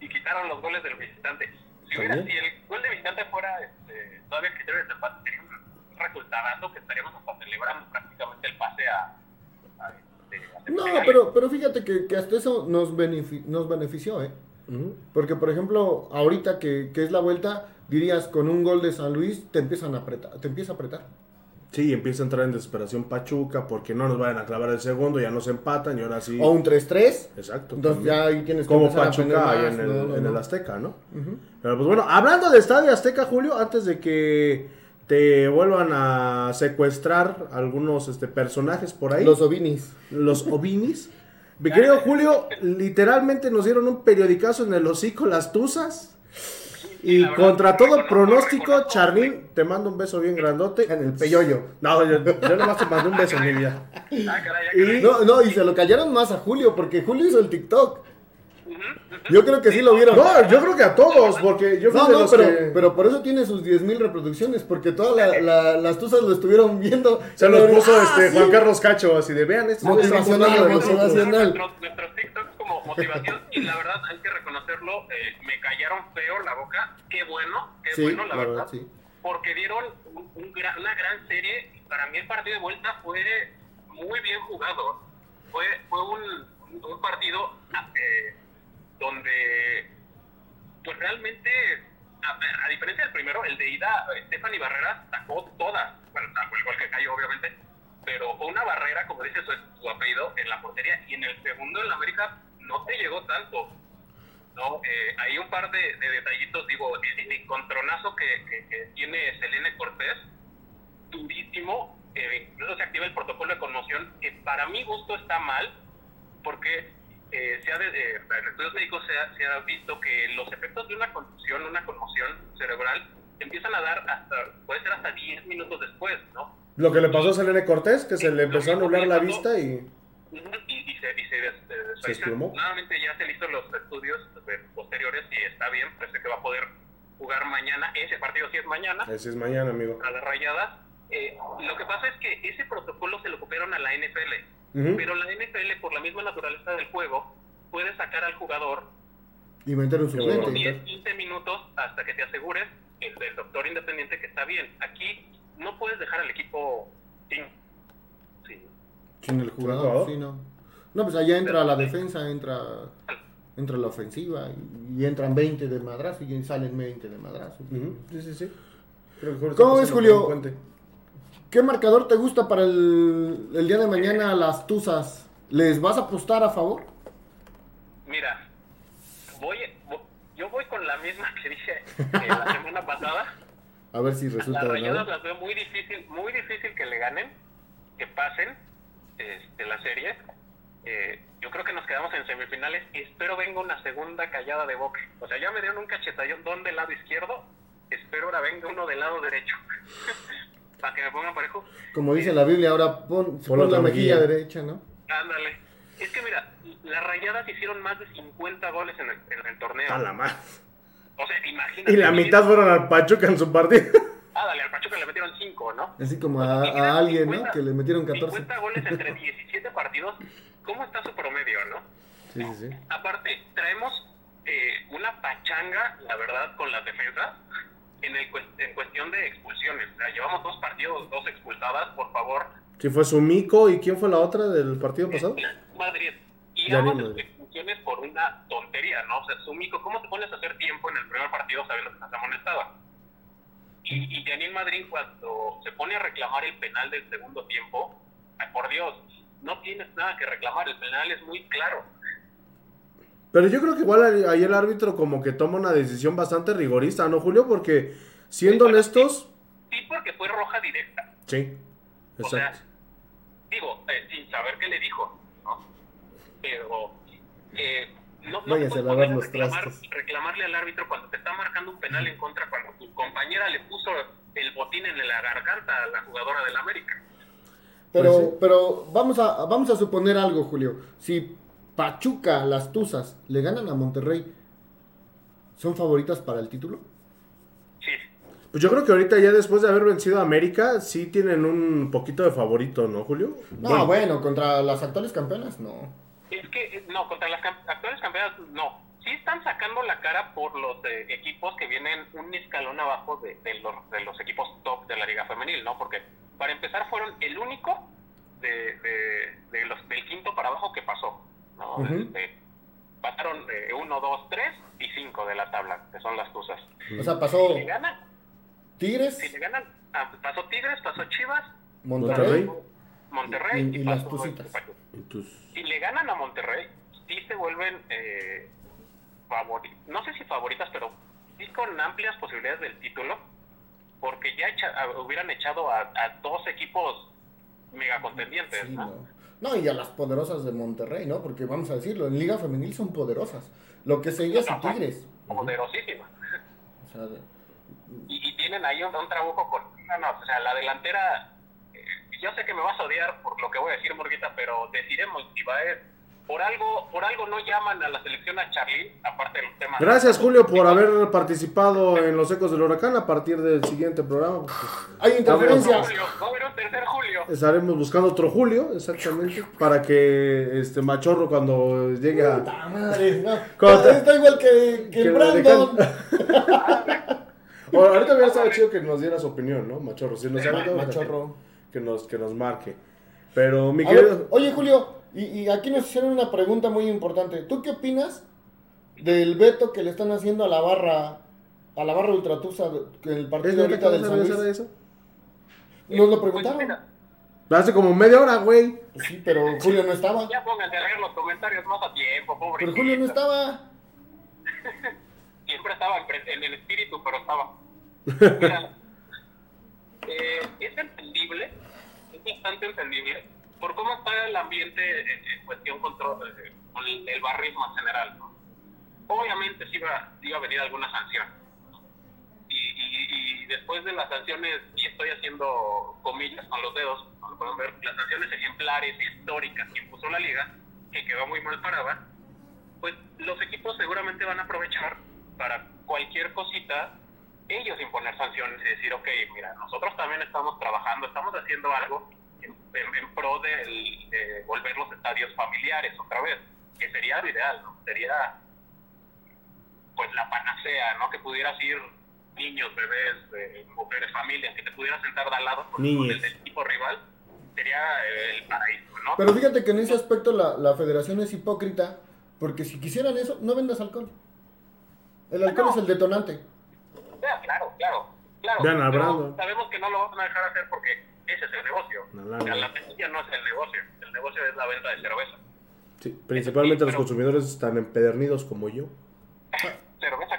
y quitaron los goles del visitante. Si, hubiera, si el gol de visitante fuera este, todavía criterio de empate, sería un resultado que estaríamos hasta celebrando prácticamente el pase a. a, este, a No, pero, pero fíjate que, que hasta eso nos, benefi- nos benefició, ¿eh? Porque, por ejemplo, ahorita que, que es la vuelta, dirías, con un gol de San Luis te empiezan a apretar, te empieza a apretar. Sí, empieza a entrar en desesperación Pachuca porque no nos vayan a clavar el segundo, ya nos empatan y ahora sí. O un 3-3. Exacto. Entonces ya ahí tienes que Como a Pachuca más, en, el, no, no, en el no. Azteca, ¿no? Pero pues bueno, hablando de Estadio Azteca, Julio, antes de que te vuelvan a secuestrar algunos este, personajes por ahí, Los los, Ovinis. ovinis. Mi querido Julio, literalmente nos dieron un periodicazo en el hocico las tuzas. Y verdad, contra todo reconozco- pronóstico, reconozco- Charlín, te mando un beso bien grandote. En el peyoyo. No, yo, yo nomás te mandé un beso, mi vida. Ah, ah, Y-. No, no, y se lo callaron más a Julio, porque Julio hizo el TikTok. Yo creo que sí lo vieron. No, yo creo que a todos, porque yo fui No, de no, los pero, que- pero por eso tiene sus 10.000 reproducciones, porque todas la- la- las tuzas lo estuvieron viendo. Se los puso Ah, este sí. Juan Carlos Cacho, así de vean esto. Es lo motivacional. Nuestros TikToks motivación y la verdad hay que reconocerlo, eh, me callaron feo la boca, qué bueno, qué Sí, bueno la, la verdad, verdad, sí. porque dieron un- un gran- una gran serie y para mí el partido de vuelta fue muy bien jugado, fue, fue un, un- partido eh, donde pues realmente a, a diferencia del primero, el de ida, eh, Stephanie Barrera sacó todas, bueno, sacó el gol que cayó obviamente, pero fue una barrera, como dice su, su apellido, en la portería, y en el segundo en la América no te llegó tanto. ¿no? Eh, hay un par de, de detallitos, digo, el, encontronazo que, que, que tiene Selene Cortés, durísimo, eh, incluso se activa el protocolo de conmoción, que para mi gusto está mal, porque eh, se ha de- eh, en estudios médicos se ha, se ha visto que los efectos de una contusión, una conmoción cerebral, empiezan a dar hasta, puede ser hasta 10 minutos después, ¿no? Lo que le pasó a Selene Cortés, que se le empezó a anular la vista y... Y, y se, y se, des- eh. Nuevamente ya se le hizo los estudios eh, posteriores y está bien, parece que va a poder jugar mañana, ese partido sí es mañana, Ese es mañana, amigo. a las rayadas. Eh, lo que pasa es que ese protocolo se lo copiaron a la NFL, Ujú. pero la NFL, por la misma naturaleza del juego, puede sacar al jugador Y meter un suplente. 10, 15 minutos hasta que te asegures, el del doctor independiente, que está bien. Aquí no puedes dejar al equipo sin- Sin el jugador? jugador, sí, no. No, pues allá entra la defensa, entra entra la ofensiva y, y entran 20 de madrazo y salen 20 de madrazo. Ujú, Sí, sí, sí. Creo que Julio ¿Cómo pasando Julio? ¿Qué marcador te gusta para el, el día de mañana a las Tuzas? ¿Les vas a apostar a favor? Mira, voy, vo- yo voy con la misma que dije eh, la semana pasada. A ver si resulta Las de rayadas las veo muy difícil, muy difícil que le ganen, que pasen este, la serie. Eh, yo creo que nos quedamos en semifinales y espero venga una segunda callada de boca. O sea, ya me dieron un cachetallón del lado izquierdo, espero ahora venga uno del lado derecho. Para que me pongan parejo. Como dice la Biblia, ahora pon, Pon la mejilla derecha, ¿no? Ándale. Es que mira, las rayadas hicieron más de 50 goles en el, en el torneo. A la madre. O sea, imagínate. Y la mitad fueron al Pachuca en su partido. Ah, dale, al Pachuca le metieron 5, ¿no? Así como a, a alguien, ¿no? 50 Que le metieron 14. 50 goles entre 17 partidos. ¿Cómo está su promedio, no? Sí, sí, sí. Aparte, traemos eh, una pachanga, la verdad, con las defensas en, el, en cuestión de expulsiones. O sea, llevamos dos partidos, dos expulsadas, por favor. Sí, fue Sumico. ¿Y quién fue la otra del partido pasado? Madrid. Y ambas expulsiones por una tontería, ¿no? O sea, Sumico, ¿cómo te pones a hacer tiempo en el primer partido sabiendo que estás amonestado? Y, y Janine Madrid, cuando se pone a reclamar el penal del segundo tiempo, ay, por Dios, no tienes nada que reclamar, el penal es muy claro. Pero yo creo que igual ahí- el árbitro como que toma una decisión bastante rigorista, ¿no, Julio? Porque siendo honestos... Sí, porque fue roja directa. Sí, O sea, exacto. digo, eh, sin saber qué le dijo, ¿no? Pero eh, no, no Váyase a lavar los reclamar, trastes. reclamarle al árbitro cuando te está marcando un penal en contra, cuando tu compañera le puso el botín en la garganta a la jugadora del América. Pero, Pues sí. pero vamos a, vamos a suponer algo, Julio. Si Pachuca, las Tuzas, le ganan a Monterrey, ¿son favoritas para el título? Sí, Pues yo creo que ahorita ya después de haber vencido a América, sí tienen un poquito de favorito, ¿no, Julio? No, bueno, contra las actuales campeonas, no. Es que, eh, no, contra las cam- actuales campeonas, no. Sí está están sacando la cara por los eh, equipos que vienen un escalón abajo de, de los, de los equipos top de la Liga Femenil, ¿no? Porque para empezar fueron el único de, de, de los, del quinto para abajo que pasó, ¿no? Este, pasaron de 1, 2, 3 y 5 de la tabla, que son las Tuzas. O sea, pasó Si le ganan, Tigres, si le ganan, ah, pasó Tigres, pasó Chivas, Monterrey, Monterrey. Monterrey Y- y y, las Tuzitas. Si le ganan a Monterrey, sí se vuelven eh, favori- no sé si favoritas, pero sí con amplias posibilidades del título, porque ya echa- a- hubieran echado a, a dos equipos mega contendientes, Sí, ¿no? no. No, y a las poderosas de Monterrey, ¿no? Porque vamos a decirlo, en Liga Femenil son poderosas. Lo que seguía es Ajá. Tigres. Poderosísimas. O sea, Y, y tienen ahí un, un trabajo con... No, no, o sea, la delantera... eh, yo sé que me vas a odiar por lo que voy a decir, Morguita, pero deciremos si va a Por algo, por algo no llaman a la selección a Charly, aparte del tema... Gracias Julio por haber participado en los ecos del huracán. A partir del siguiente programa hay interferencias. Va a haber un tercer Julio. estaremos buscando otro Julio, exactamente, para que este machorro cuando llegue a... Puta madre, no. ¿Cómo te- Está igual que, que que Brandon. Bueno, ahorita hubiera estado chido que nos diera su opinión, ¿no? Machorro, si nos sabe todo, Machorro. Que nos, que nos marque. Pero mi ver, oye, Julio, y, y aquí nos hicieron una pregunta muy importante. ¿Tú qué opinas del veto que le están haciendo a la barra, a la barra Ultratusa el ¿Es partido que ahorita del San Luis? eso? Nos lo Pues preguntaron. mira, Hace como media hora, güey. Sí, pero Julio no estaba. ya pónganse a leer los comentarios más a tiempo, pobre. Pero Julio no estaba. Siempre estaba en el espíritu, pero estaba. Mira, eh, es entendible, es bastante entendible, por cómo está el ambiente en, en cuestión control, eh, con el, el barrismo en general. ¿no? Obviamente sí iba, iba a venir alguna sanción. Y, y- y después de las sanciones, y estoy haciendo comillas con los dedos, como pueden ver, las sanciones ejemplares históricas que impuso la liga, que quedó muy mal parada, pues los equipos seguramente van a aprovechar para cualquier cosita ellos imponer sanciones y decir, ok, mira, nosotros también estamos trabajando, estamos haciendo algo en, en- en pro del- de volver los estadios familiares otra vez, que sería lo ideal, ¿no? Sería pues la panacea, ¿no? Que pudieras ir niños, bebés, eh, mujeres, familias, que te pudieras sentar de al lado con, el del equipo rival, sería el paraíso, ¿no? Pero fíjate que en ese aspecto la, la federación es hipócrita, porque si quisieran eso, no vendas alcohol. El alcohol No. es el detonante. Ya, claro, claro, claro. Pero Brandon. Sabemos que no lo van a dejar hacer porque ese es el negocio. O sea, no. la semilla no es el negocio, el negocio es la venta de cerveza. Sí, principalmente Sí, los pero- consumidores tan empedernidos como yo. Cerveza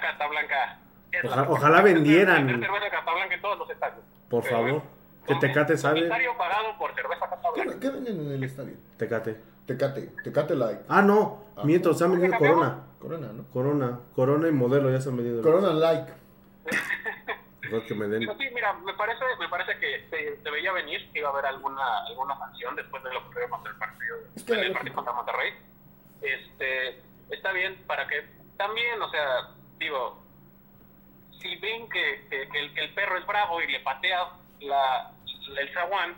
es Oja- mejor. ojalá vendieran. Cerveza Casablanca en todos los estadios. Por Pero favor, bueno, que Tecate sabe. Comentario pagado por cerveza ¿Qué, Casablanca. qué venden en el estadio? Tecate. Tecate, Tecate Light. Ah, no, Ah. miento, están vendiendo Corona. Corona, ¿no? Corona, Corona y modelo ya están vendiendo. Corona Light. Mejor que me den. Pero sí, mira, me parece, me parece que se, se veía venir que iba a haber alguna, alguna sanción después de lo que ocurrió contra el partido, Es que el partido contra Monterrey. Este, está bien para que también, o sea, digo, si ven que, que- que el, que el perro es bravo y le patea la, el zaguán,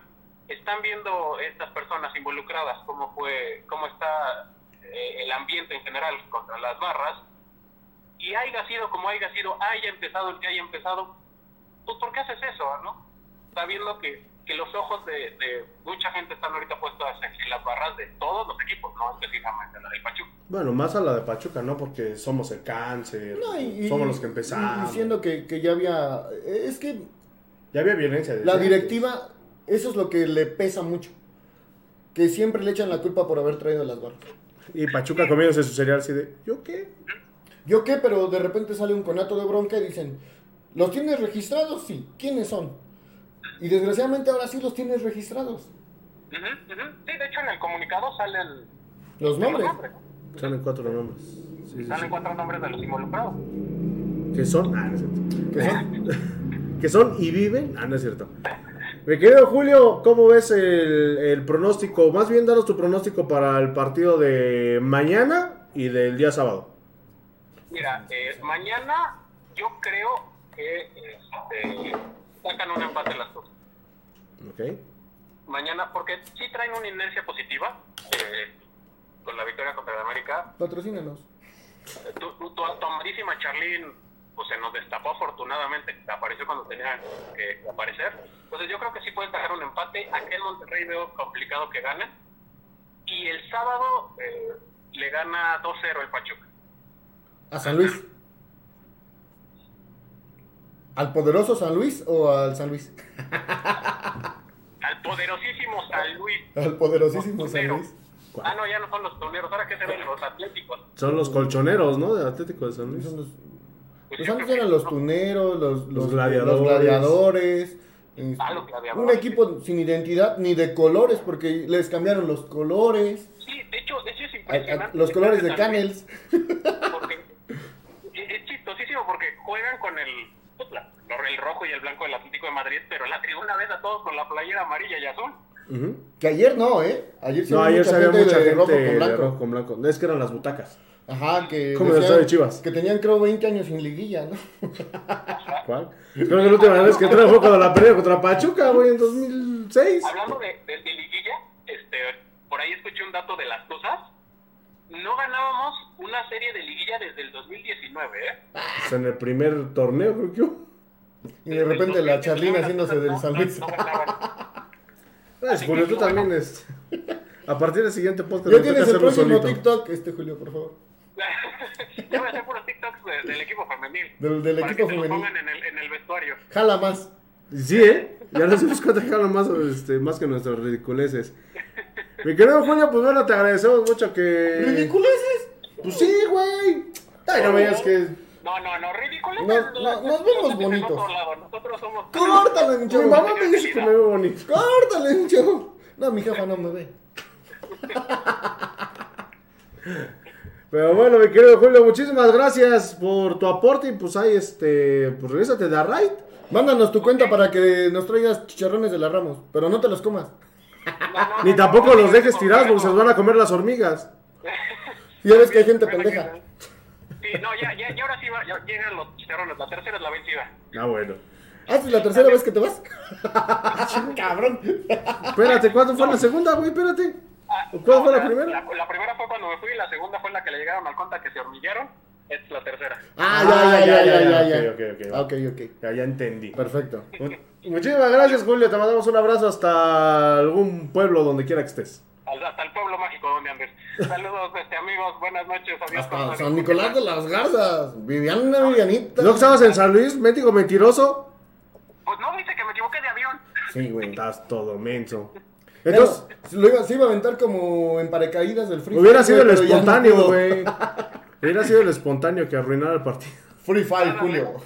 están viendo estas personas involucradas cómo fue, cómo está eh, el ambiente en general contra las barras y haya sido como haya sido, haya empezado el que haya empezado, pues ¿por qué haces eso, no? Sabiendo que, que los ojos de, de mucha gente están ahorita puestos en, las barras de todos los equipos, no específicamente la del Pachuca. Bueno, más a la de Pachuca, ¿no? Porque somos el cáncer. No, y, somos los que y empezamos. Diciendo que, que ya había. Es que Ya había violencia. la antes. directiva, eso es lo que le pesa mucho. Que siempre le echan la culpa por haber traído las barras. Y Pachuca comiéndose su cereal así de. ¿Yo qué? ¿Yo qué? Pero de repente sale un conato de bronca y dicen, ¿los tienes registrados? Sí. ¿Quiénes son? Y desgraciadamente ahora sí los tienes registrados. Ujú. Sí, de hecho en el comunicado salen Los nombres. ¿no? Salen cuatro nombres. Sí, sí, Salen sí. cuatro nombres de los involucrados. Que son. Ah, no es cierto. Que son- Que son y viven. Ah, no es cierto. Mi querido Julio, ¿cómo ves el, el pronóstico? Más bien, danos tu pronóstico para el partido de mañana y del día sábado. Mira, eh, mañana yo creo que este, sacan un empate las dos. ¿Ok? Mañana, porque sí traen una inercia positiva eh, con la victoria contra el América. Patrocínanos. tu, tu, tu amadísima Charlene pues se nos destapó afortunadamente, apareció cuando tenía que aparecer. Entonces yo creo que sí pueden sacar un empate. Aquí en Monterrey veo complicado que gane. Y el sábado eh, le gana 2-0 el Pachuca. ¿A San Luis? ¿Al poderoso San Luis o al San Luis? al poderosísimo San Luis. Al poderosísimo San Luis. Ah, no, ya no son los tuneros, ahora que serán los atléticos. Son los colchoneros, ¿no? De Atlético de San Luis. Son los, pues los antes eran los tuneros, los, los, gladiadores. Los gladiadores ah, los gladiadores. Un equipo sin identidad ni de colores, porque les cambiaron los colores. Sí, de hecho, de hecho es impresionante. los colores de Canels. Porque es chistosísimo porque juegan con el, pues, el rojo y el blanco del Atlético de Madrid, pero la tribuna ves a todos con la playera amarilla y azul. Que ayer no, ¿eh? Ayer sí no, ayer se había mucha gente, de rojo con blanco. De rojo con blanco. Es que eran las butacas. Ajá, que. Como de Chivas. Que tenían, creo, 20 años sin liguilla, ¿no? ¿Cuál? Creo que la última vez que trajo cuando la pelea contra Pachuca, güey, en 2006. Hablando de, de, liguilla, este, por ahí escuché un dato de las cosas. No ganábamos una serie de liguilla desde el 2019, ¿eh? Pues en el primer torneo, creo que. Y de repente la Charlina haciéndose del San Luis. No, Gracias, Julio, tú también es. A partir del siguiente podcast. Ya tienes el próximo TikTok, este Julio, por favor. Yo voy a hacer puros TikToks del equipo femenil. Del, del para equipo que femenil. Lo pongan en el, en el vestuario. Jala más. Sí, ¿eh? Ya nos dimos cuenta que jala más, este, más que nuestros ridiculeces. Mi querido Julio, pues bueno, te agradecemos mucho que. ¿Ridiculeces? Pues sí, güey. Ay, no digas que. No, no, no, ridículo. No, no, nos vemos bonitos. Nosotros somos. Córtale, Mi mamá me dice que me veo bonito. Córtale, chavo. No, mi jefa no me ve. Pero bueno, mi querido Julio, muchísimas gracias por tu aporte y pues ahí, este, pues regresate de Raid. Mándanos tu cuenta para que nos traigas chicharrones de la Ramos, pero no te los comas. Ni tampoco los dejes tirados porque se los van a comer las hormigas. Ya ves que hay gente pendeja. Sí, no, ya, ya, ya ahora sí va, ya llegan los chicharrones, la tercera es la vencida. Ah, bueno. Ah, ¿es la tercera vez que te vas? Cabrón. Espérate, ¿cuándo fue la segunda, güey? Espérate. ¿Cuál fue la primera? La, primera fue cuando me fui, la segunda fue la que le llegaron al conta que se hormigueron. Es la tercera. Ah, ya, ya, ya, ya, ya. Ok, ok, ok. Ok, ok. Ya, ya entendí. Perfecto. Muchísimas gracias, Julio. Te mandamos un abrazo hasta algún pueblo donde quiera que estés. Hasta el pueblo mágico donde andes. Saludos, este, amigos. Buenas noches. Adiós. Hasta San Nicolás de las Garzas. Viviana Vivianita. ¿No estabas en San Luis, médico mentiroso? Pues no, viste que me equivoqué de avión. Sí, güey. Estás todo menso. Entonces, lo iba, se iba a aventar como en paracaídas del Free Hubiera sido el espontáneo, güey. Hubiera sido el espontáneo que arruinara el partido. Free Fire, Julio.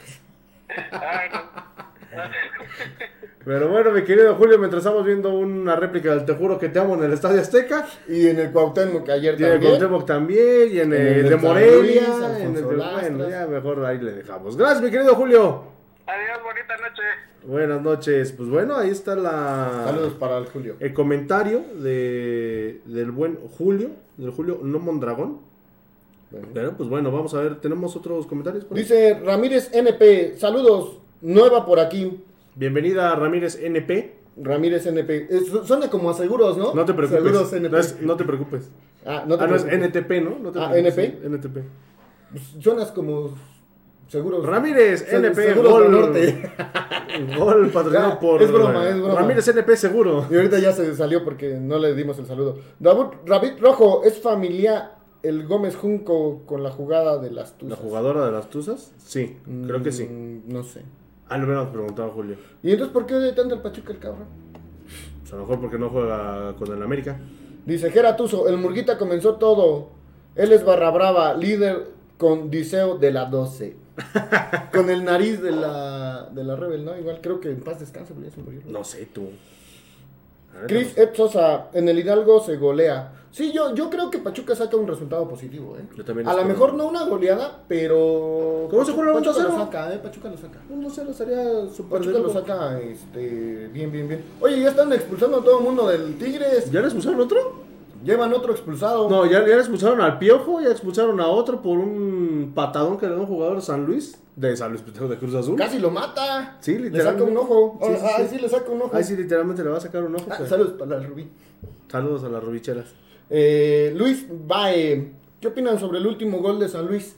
Pero bueno, mi querido Julio, mientras estamos viendo una réplica del Te Juro que te amo en el Estadio Azteca. Y en el Cuauhtémoc que ayer y también. Y en el Cuauhtémoc también. Y en, el, de Morelia. en el de, bueno, ya mejor ahí le dejamos. Gracias, mi querido Julio. Adiós, bonita noche. Buenas noches. Pues bueno, ahí está la. Saludos para el Julio. El comentario de, del buen Julio, del Julio No Mondragón. Bueno. pues bueno, vamos a ver, ¿tenemos otros comentarios? Dice Ramírez NP, saludos, nueva por aquí. Bienvenida Ramírez NP. Ramírez NP. suena como a seguros, ¿no? No te preocupes. Seguros NP. No, te preocupes. Ah, no, te ah, no es NTP, ¿no? no te ah, NP. NTP. Pues suenas como seguros. Ramírez NP. Seguros gol, norte. gol patrocinado por. Es broma, es broma. Ramírez NP seguro. Y ahorita ya se salió porque no le dimos el saludo. David, David Rojo, ¿es familia el Gómez Junco con la jugada de las Tuzas? ¿La jugadora de las Tuzas? Sí, creo que sí. Mm, no sé. Ah, lo hubiéramos preguntado Julio. ¿Y entonces por qué de tanto el Pachuca el cabrón? Pues a lo mejor porque no juega con el América. Dice Gera Tuzo, el Murguita comenzó todo. Él es barra brava, líder con Diseo de la 12. con el nariz de la, de la Rebel, ¿no? Igual creo que en paz descanse. No sé, tú. Chris Ed Sosa, en el Hidalgo se golea. Sí, yo, yo creo que Pachuca saca un resultado positivo, ¿eh? Yo también a lo mejor no una goleada, pero. ¿Cómo se juega un 2-0? lo saca, ¿eh? Pachuca lo saca. Un 2-0 sería super Pachuca lo saca este, bien, bien, bien. Oye, ya están expulsando a todo el mundo del Tigres. ¿Ya le expulsaron otro? Llevan otro expulsado. No, ya, ya le expulsaron al Piojo, ya expulsaron a otro por un patadón que le dio un jugador de San Luis. De San Luis, de Cruz Azul. Casi lo mata. Sí, literalmente. Le saca un ojo. Sí, sí, Ahí sí. le saca un ojo. Ahí sí, literalmente le va a sacar un ojo. Ah, saludos para la Rubí. Saludos a las rubicheras. Eh, Luis Bae. ¿Qué opinan sobre el último gol de San Luis?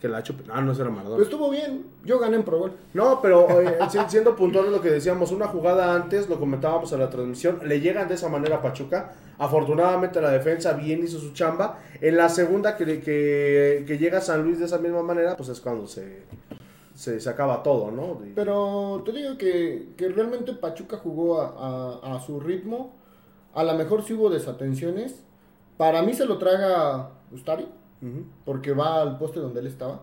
Que la ha hecho. Ah, no, ese era Maradona. Pues estuvo bien, yo gané en Pro Gol. No, pero eh, si- siendo puntual lo que decíamos, una jugada antes, lo comentábamos en la transmisión, le llegan de esa manera a Pachuca. Afortunadamente la defensa bien hizo su chamba. En la segunda que, que, que llega San Luis de esa misma manera, pues es cuando se, se, se acaba todo, ¿no? Pero te digo que, que realmente Pachuca jugó a, a- a su ritmo. A lo mejor sí hubo desatenciones. Para mí se lo traga Ustari, porque va al poste donde él estaba.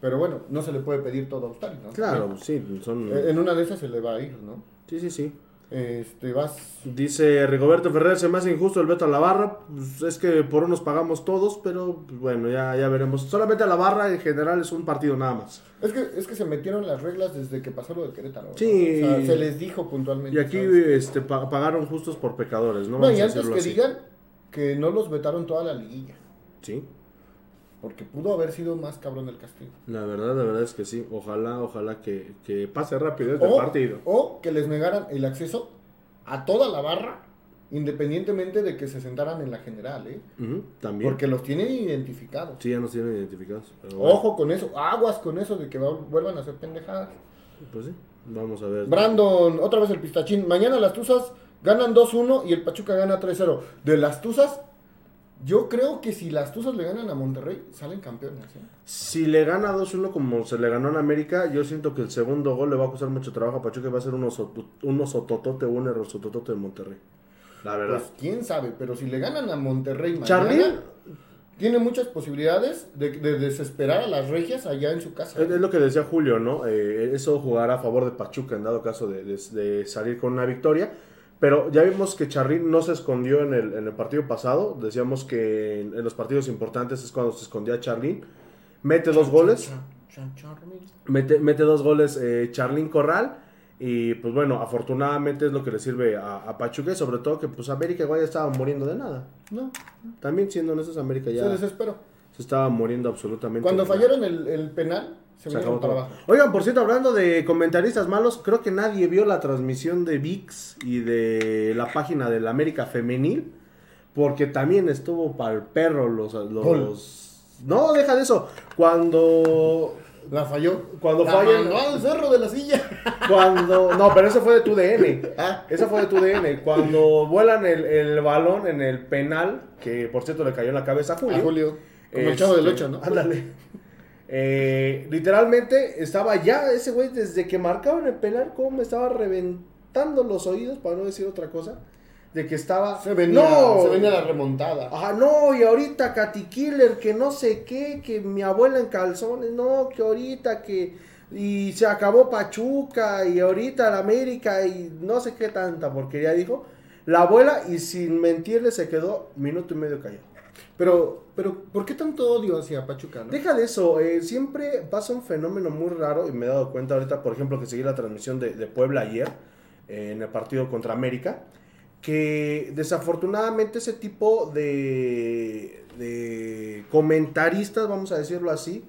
Pero bueno, no se le puede pedir todo a Ustari, ¿no? Claro, sí, son... En una de esas se le va a ir, ¿no? Sí, sí, sí. Este, vas... Dice Rigoberto Ferrer, se me hace injusto el veto a la barra. Pues es que por unos pagamos todos, pero pues, bueno, ya, ya veremos. Solamente a la barra en general es un partido nada más. Es que, es que se metieron las reglas desde que pasó lo de Querétaro. Sí. O sea, se les dijo puntualmente. Y aquí este, pa- pagaron justos por pecadores, ¿no? No, y antes que así. digan que no los vetaron toda la liguilla. Sí, Porque pudo haber sido más cabrón el castigo. la verdad, la verdad es que sí. Ojalá, ojalá que, que pase rápido este O, partido. o que les negaran el acceso a toda la barra, independientemente de que se sentaran en la general, ¿eh? También. Porque los tienen identificados. Sí, ya nos tienen identificados. pero bueno, Ojo con eso, aguas con eso de que va- vuelvan a hacer pendejadas. Pues sí, vamos a ver. Brandon, otra vez el pistachín. Mañana las Tuzas ganan 2-1 y el Pachuca gana 3-0. De las Tuzas, yo creo que si las Tuzas le ganan a Monterrey, salen campeones. ¿eh? Si le gana 2-1 como se le ganó en América, yo siento que el segundo gol le va a costar mucho trabajo a Pachuca y va a ser unos, unos sototote o un error sototote de Monterrey. La verdad. Pues quién sabe, pero si le ganan a Monterrey mañana, Charly, tiene muchas posibilidades de, de desesperar a las regias allá en su casa. Es, es lo que decía Julio, ¿no? Eh, eso jugará a favor de Pachuca en dado caso de, de- de salir con una victoria. Pero ya vimos que Charrín no se escondió en el, en el partido pasado. Decíamos que en, en los partidos importantes es cuando se escondía Charlín. Mete dos goles. Mete, mete dos goles eh, Charlín Corral. Y pues bueno, afortunadamente es lo que le sirve a, a Pachuca. Y sobre todo que pues América igual ya estaba muriendo de nada. No, También siendo honestos, América ya se desesperó. se estaba muriendo absolutamente. Cuando de nada. fallaron el, el penal, se, Se acabó para todo. abajo. Oigan, por cierto, hablando de comentaristas malos, creo que nadie vio la transmisión de VIX y de la página del América Femenil, porque también estuvo para el perro los... Los... No, deja de eso. Cuando... La falló. Cuando la fallan- mandó al cerro de la silla. Cuando... No, pero ese fue de tu DN. Ah. Esa fue de tu DN. Cuando vuelan el, el balón en el penal, que por cierto le cayó en la cabeza a Julio. A Julio. Como el chavo del Este, 8, ¿no? Ándale. Eh, literalmente estaba ya ese güey desde que marcaban el penal, como me estaba reventando los oídos, para no decir otra cosa, de que estaba... Se venía, no, se venía la remontada. Ajá, no, y ahorita Katy Killer, que no sé qué, que mi abuela en calzones, no, que ahorita que... Y se acabó Pachuca, y ahorita la América, y no sé qué tanta porquería dijo. La abuela, y sin mentirle, se quedó minuto y medio callado. Pero, pero, ¿por qué tanto odio hacia Pachuca? no? Deja de eso, eh, siempre pasa un fenómeno muy raro y me he dado cuenta ahorita, por ejemplo, que seguí la transmisión de, de Puebla ayer eh, en el partido contra América, que desafortunadamente ese tipo de, de comentaristas, vamos a decirlo así,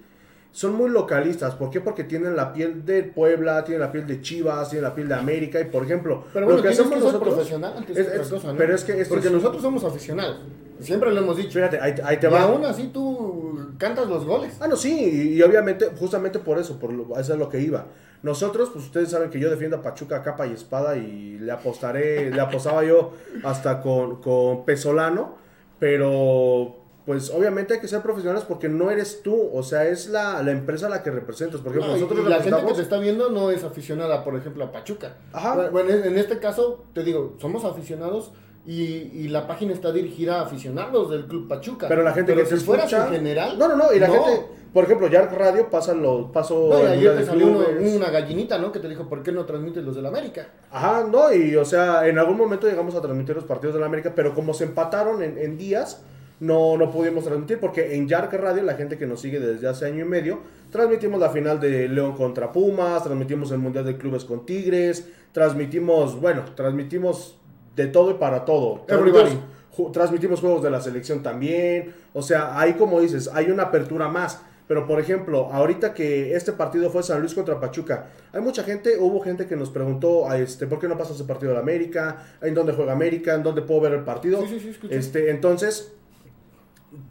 son muy localistas. ¿Por qué? Porque tienen la piel de Puebla, tienen la piel de Chivas, tienen la piel de América y, por ejemplo, Pero bueno, lo que hacemos que ser nosotros... profesional antes es- es- cosa, ¿no? Pero es que... Porque es- nosotros somos aficionados. Siempre lo hemos dicho. Fíjate, ahí, ahí te y va. aún así tú cantas los goles. Ah, no, sí, y, y obviamente, justamente por eso, por lo, eso es lo que iba. Nosotros, pues ustedes saben que yo defiendo a Pachuca a capa y espada y le apostaré, le apostaba yo hasta con, con Pesolano, pero pues obviamente hay que ser profesionales porque no eres tú, o sea, es la, la empresa la que representas. Por ejemplo, No, nosotros y la gente que te está viendo no es aficionada, por ejemplo, a Pachuca. Ajá. Bueno, en en este caso, te digo, somos aficionados y, y la página está dirigida a aficionados del Club Pachuca. Pero la gente Pero que si escucha... en general. No, no, no, y la gente, por ejemplo, Yark Radio pasa lo, paso... No, y ayer te salió uno- una gallinita, ¿no? Que te dijo, ¿por qué no transmites los del América? Ajá, no, y o sea, en algún momento llegamos a transmitir los partidos de la América, pero como se empataron en, en días, no, no pudimos transmitir, porque en Yark Radio, la gente que nos sigue desde hace año y medio, transmitimos la final de León contra Pumas, transmitimos el Mundial de Clubes con Tigres, transmitimos, bueno, transmitimos de todo y para todo. Everybody. Transmitimos, ju- transmitimos juegos de la selección también, o sea, ahí como dices, hay una apertura más. Pero por ejemplo, ahorita que este partido fue San Luis contra Pachuca, hay mucha gente, hubo gente que nos preguntó, a este, ¿por qué no pasa ese partido de América? ¿En dónde juega América? ¿En dónde puedo ver el partido? Sí, sí, sí. Este, entonces,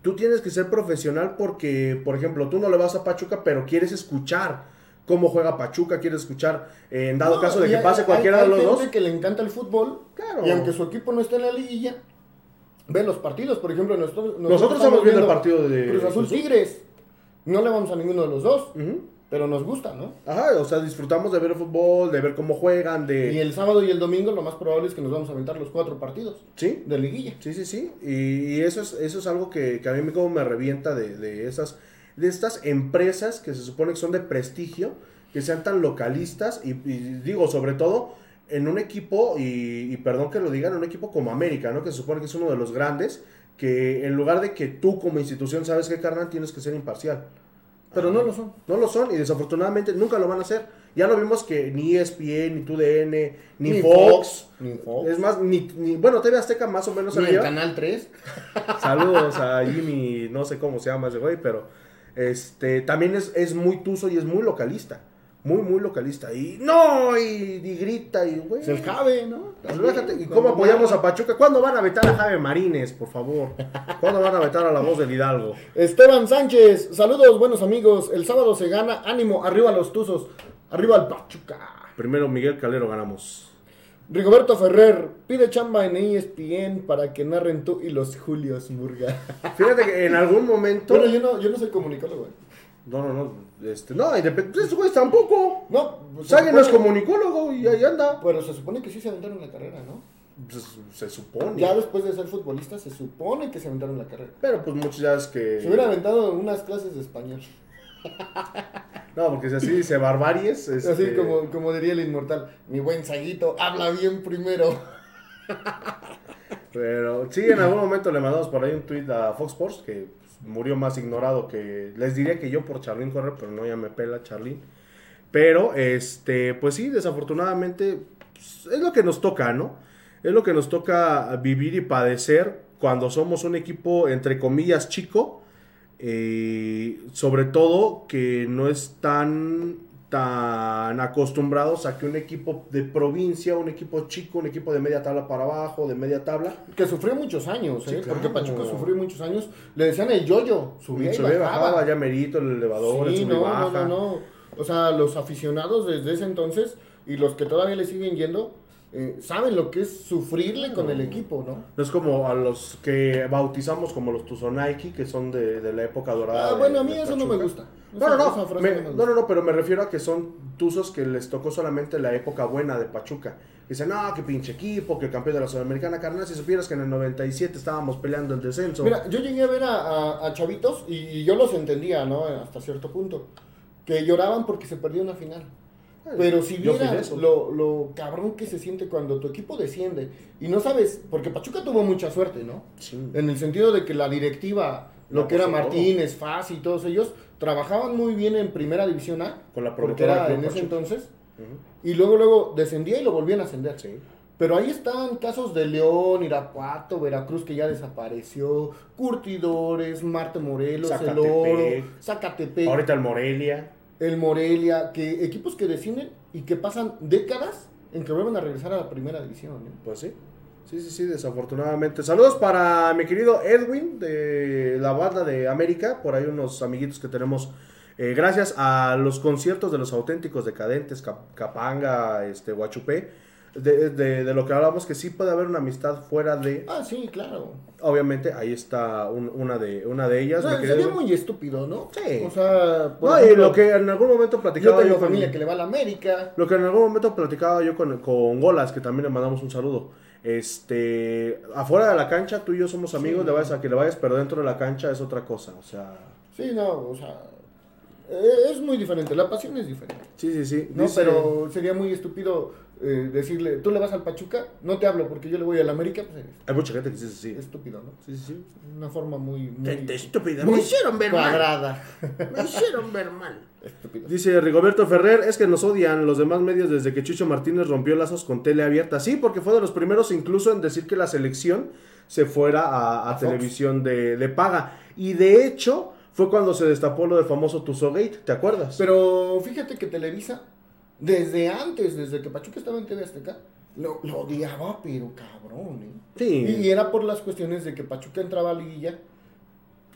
tú tienes que ser profesional porque, por ejemplo, tú no le vas a Pachuca, pero quieres escuchar cómo juega Pachuca, quieres escuchar, eh, en dado No, caso de que pase hay- cualquiera hay de los gente dos. que le encanta el fútbol. Claro. Y aunque su equipo no esté en la liguilla, ve los partidos. Por ejemplo, nosotros, Nosotros estamos viendo el partido de Cruz Azul. Tigres. No le vamos a ninguno de los dos, pero nos gusta, ¿no? Ajá, o sea, disfrutamos de ver el fútbol, de ver cómo juegan, de... Y el sábado y el domingo lo más probable es que nos vamos a aventar los cuatro partidos Sí, de liguilla. Sí, sí, sí. Y, y eso es, eso es algo que, que a mí me, como me revienta de, de esas, de estas empresas que se supone que son de prestigio, que sean tan localistas y, y digo, sobre todo en un equipo, y, y perdón que lo digan, en un equipo como América, ¿no? Que se supone que es uno de los grandes, que en lugar de que tú como institución sabes que carnal tienes que ser imparcial. Pero no lo son. No lo son y desafortunadamente nunca lo van a hacer. Ya lo vimos que ni ESPN, ni TUDN, ni, Ni Fox, Fox, ni Fox. es más, ni, ni- bueno, TV Azteca más o menos Ni el. Canal 3. Saludos a Jimmy, no sé cómo se llama ese güey, pero este también es, es muy tuso y es muy localista. Muy, muy localista. Y no, y, y grita, y güey. Es el Jave, ¿no? pues déjate, ¿Y cómo apoyamos a Pachuca? ¿Cuándo van a vetar a Jaime Marines, por favor? ¿Cuándo van a vetar a la voz del Hidalgo? Esteban Sánchez, saludos, buenos amigos. El sábado se gana, ánimo, arriba los tuzos, arriba el Pachuca. Primero Miguel Calero ganamos. Rigoberto Ferrer, pide chamba en ESPN para que narren tú y los Julios Murga. Fíjate que en algún momento. Bueno, yo no, yo no soy comunicólogo, güey. No, no, no. Este, no, independiente. Esos güeyes tampoco. No, pues, Sague no es comunicólogo y ahí anda. Pero se supone que sí se aventaron la carrera, ¿no? Pues, se supone. Ya después de ser futbolista, se supone que se aventaron la carrera. Pero pues muchos ya es que. Se hubiera aventado unas clases de español. No, porque si así dice barbaries. Así este, como, como diría el inmortal, mi buen Saguito, habla bien primero. Pero sí, en algún momento le mandamos por ahí un tweet a Fox Sports que pues, murió más ignorado que. Les diría que yo por Charlín Correr, pero no, ya me pela Charlín. Pero, este, pues sí, desafortunadamente pues, es lo que nos toca, ¿no? Es lo que nos toca vivir y padecer cuando somos un equipo, entre comillas, chico. Eh, sobre todo que no están tan acostumbrados a que un equipo de provincia, un equipo chico, un equipo de media tabla para abajo, de media tabla, Que sufrió muchos años, Sí, ¿eh? claro. Porque Pachuca sufrió muchos años. Le decían el yoyo, subía y Subía y bajaba. bajaba, ya merito el elevador, el Sí, y no, no, no, no. O sea, los aficionados desde ese entonces y los que todavía le siguen yendo, eh, saben lo que es sufrirle con el equipo, ¿no? No es como a los que bautizamos como los Tuzonaiki, que son de, de la época dorada. Ah, de- bueno, a mí eso no me gusta. No, no, no, me- no, no, no, pero me refiero a que son tuzos que les tocó solamente la época buena de Pachuca. Dicen, no, qué pinche equipo, que el campeón de la Sudamericana, carnal. Si supieras que en el 97 estábamos peleando el descenso. Mira, yo llegué a ver a, a- a chavitos y, y yo los entendía, ¿no? Hasta cierto punto. Que lloraban porque se perdió una final. Pero si esos. lo, lo cabrón que se siente cuando tu equipo desciende y no sabes, porque Pachuca tuvo mucha suerte, ¿no? Sí. En el sentido de que la directiva, lo No, que era. Martínez, Faz y todos ellos, trabajaban muy bien en primera división A, Con la porque era en Club ese Pachuca. entonces, y luego luego descendía y lo volvían a ascender. Sí. Pero ahí están casos de León, Irapuato, Veracruz que ya desapareció, Curtidores, Marte Morelos, El Zacatepec. Oro, Zacatepec, Ahorita el Morelia. El Morelia, que equipos que descienden y que pasan décadas en que vuelven a regresar a la primera división. ¿no? Pues sí. Sí, sí, sí, desafortunadamente. Saludos para mi querido Edwin de la banda de América. Por ahí unos amiguitos que tenemos. eh, gracias a los conciertos de los auténticos decadentes, Cap- Capanga, este, Guachupé. De, de- de lo que hablamos, que sí puede haber una amistad fuera de. Ah, sí, claro. Obviamente, ahí está un- una, de, una de ellas. O sea, sería muy estúpido, ¿no? Sí. O sea, por No, y ejemplo, lo que en algún momento yo platicaba tengo yo con- familia que le va a la América. Lo que en algún momento platicaba yo con, con Golas, que también le mandamos un saludo. Este, afuera de la cancha, tú y yo somos amigos, Sí. le vayas a que le vayas, pero dentro de la cancha es otra cosa. O sea, Sí, no, o sea, eh, es muy diferente, la pasión es diferente. sí, sí, sí. No, Dice- pero sería muy estúpido eh, decirle, tú le vas al Pachuca, no te hablo porque yo le voy a la América, pues es Hay mucha gente que dice sí. estúpido, ¿no? Sí, sí, sí. Una forma muy, muy Gente estúpida. Me hicieron ver mal. cuadrada. Me hicieron ver mal. Estúpido. Dice Rigoberto Ferrer, es que nos odian los demás medios desde que Chucho Martínez rompió lazos con tele abierta. Sí, porque fue de los primeros incluso en decir que la selección se fuera a, a A Fox. televisión de, de paga. Y de hecho, fue cuando se destapó lo del famoso Tuzogate, ¿te acuerdas? Pero fíjate que Televisa, desde antes, desde que Pachuca estaba en TV Azteca, lo, lo odiaba, pero cabrón, ¿eh? sí. Y, y era por las cuestiones de que Pachuca entraba a liguilla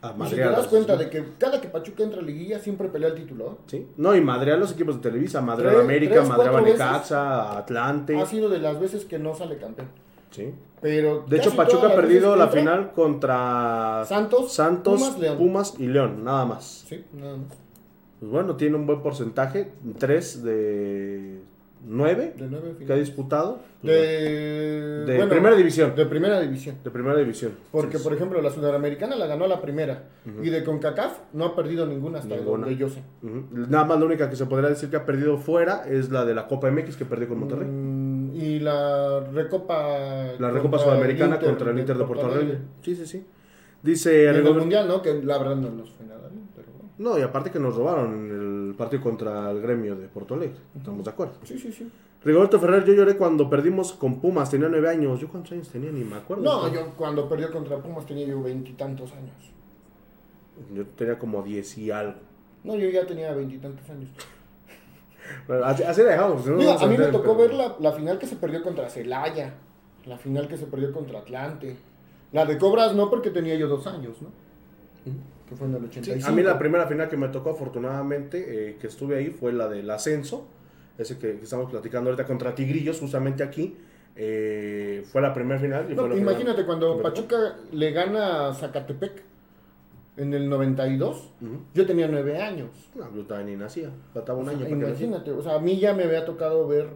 A Y si te das cuenta de que cada que Pachuca entra a liguilla siempre pelea el título, ¿eh? Sí. No, y madrear los equipos de Televisa, madrear Tres- América, tres, veces. Necaxa, Atlante. ha sido de las veces que no sale campeón. Sí. Pero De hecho, Pachuca ha perdido la final contra Santos, Santos, Pumas, Pumas, y León, nada más. Sí, nada más. Pues bueno, tiene un buen porcentaje, 3 de 9 De nueve que ha disputado. Pues De, De primera división. De primera división. De primera división. Porque, Sí, por ejemplo, la Sudamericana la ganó la primera. Y de CONCACAF no ha perdido ninguna hasta Ninguna. donde yo sé. Nada más la única que se podría decir que ha perdido fuera es la de la Copa MX que perdió con Monterrey. Mm, y la Recopa. La Recopa Sudamericana Inter contra el Inter de Porto Alegre. Sí, sí, sí. Y Dice en el Mundial, ¿no? Que la verdad no nos fue nada. No, y aparte que nos robaron en el partido contra el gremio de Porto Alegre. Estamos de acuerdo. Sí, sí, sí. Rigoberto Ferrer, yo lloré cuando perdimos con Pumas, tenía nueve años. ¿Yo cuántos años tenía? Ni me acuerdo. No, yo cuando perdió contra Pumas tenía yo veintitantos años. Yo tenía como diez y algo. No, yo ya tenía veintitantos años. Pero así, así la dejamos. no a mí me tocó ver la, la final que se perdió contra Celaya, la final que se perdió contra Atlante. La de Cobras no porque tenía yo dos años, ¿no? Que fue en el Sí, 85. a mí la primera final que me tocó, afortunadamente, eh, que estuve ahí, fue la del ascenso. Ese que, que estamos platicando ahorita contra Tigrillos, justamente aquí. Eh, fue la primera final. y No, fue la imagínate primera cuando. Pachuca le gana a Zacatepec en el 92, Ujú. yo tenía nueve años. No, yo todavía ni nacía. Faltaba un O sea, año que naciera. imagínate, o sea, a mí ya me había tocado ver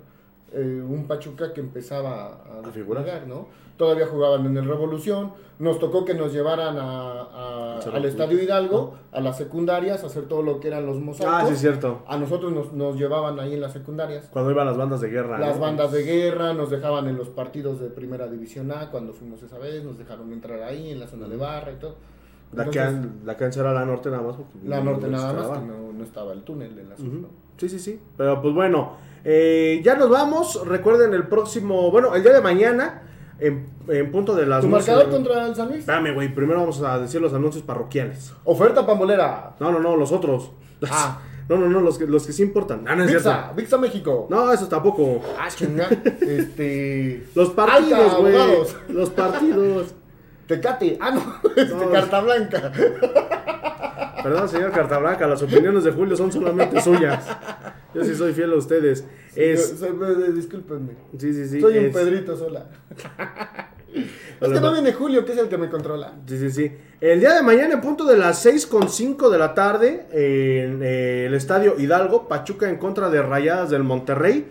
eh, un Pachuca que empezaba a, A figurar. ¿no? Todavía jugaban en el Revolución, nos tocó que nos llevaran a- a- Al. Estadio Hidalgo, a las secundarias, a hacer todo lo que eran los mosaicos. Ah, sí, es cierto. A nosotros nos, nos llevaban ahí en las secundarias. Cuando iban las bandas de guerra. Las ¿no? bandas de guerra nos dejaban en los partidos de Primera División A cuando fuimos esa vez, nos dejaron entrar ahí en la zona de barra y todo. La Entonces, la cancha era la norte nada más. porque la no norte nada más, que no, no estaba el túnel de la zona. Sí, sí, sí. Pero pues bueno, eh, ya nos vamos. Recuerden el próximo, bueno, el día de mañana, en, en punto de las ¿Tu marcador contra el San Luis? Espérame, güey, primero vamos a decir los anuncios parroquiales. Oferta pambolera. No, no, no, los otros. Ah. No, no, no, los que, los que sí importan. Ah, no. Vixa, Vixa México. No, esos tampoco. Ah, chinga. este. Los partidos, güey. Los partidos. Tecate. Ah, no. Este, No. Carta Blanca. Perdón, señor Cartablanca, las opiniones de Julio son solamente suyas. Yo sí soy fiel a ustedes. Es, Yo- soy- eh, Discúlpenme. sí, sí, sí. Soy un Pedrito sola. es que no viene Julio, que es el que me controla. Sí, sí, sí. El día de mañana, en punto de las 6.5 de la tarde, en eh, el estadio Hidalgo, Pachuca en contra de Rayadas del Monterrey.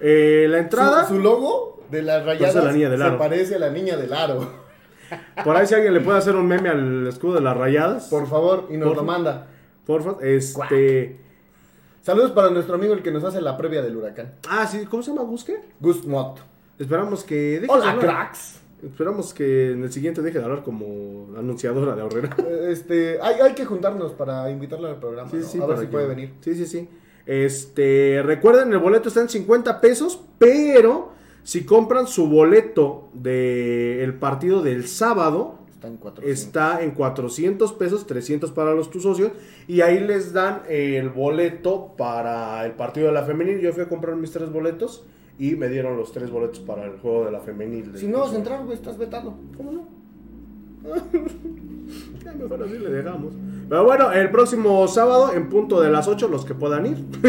Eh, la entrada, Su, su logo de las rayadas la niña del se aro. parece a la niña del aro. por ahí si alguien le puede hacer un meme al escudo de las Rayadas, Por favor, y nos Por lo manda. porfa. Este. Saludos para nuestro amigo el que nos hace la previa del huracán. Ah, sí, ¿cómo se llama? Busque. Gus Mott. Esperamos que. Hola, cracks. Esperamos que en el siguiente deje de hablar como anunciadora de Horrera. Eh, Este, hay, hay que juntarnos para invitarlo al programa. Sí, ¿no? sí, a ver si que- puede venir. Sí, sí, sí. Este, recuerden, el boleto está en 50 pesos, pero si compran su boleto del partido del sábado, Está en 400. está en 400 pesos, 300 para los tus socios, y ahí les dan el boleto para el partido de la femenil. Yo fui a comprar mis tres boletos y me dieron los tres boletos para el juego de la femenil. de- Si no vas a entrar, güey, estás vetado. ¿Cómo no? Ya, mejor así le dejamos. Pero bueno, el próximo sábado, en punto de las 8, los que puedan ir.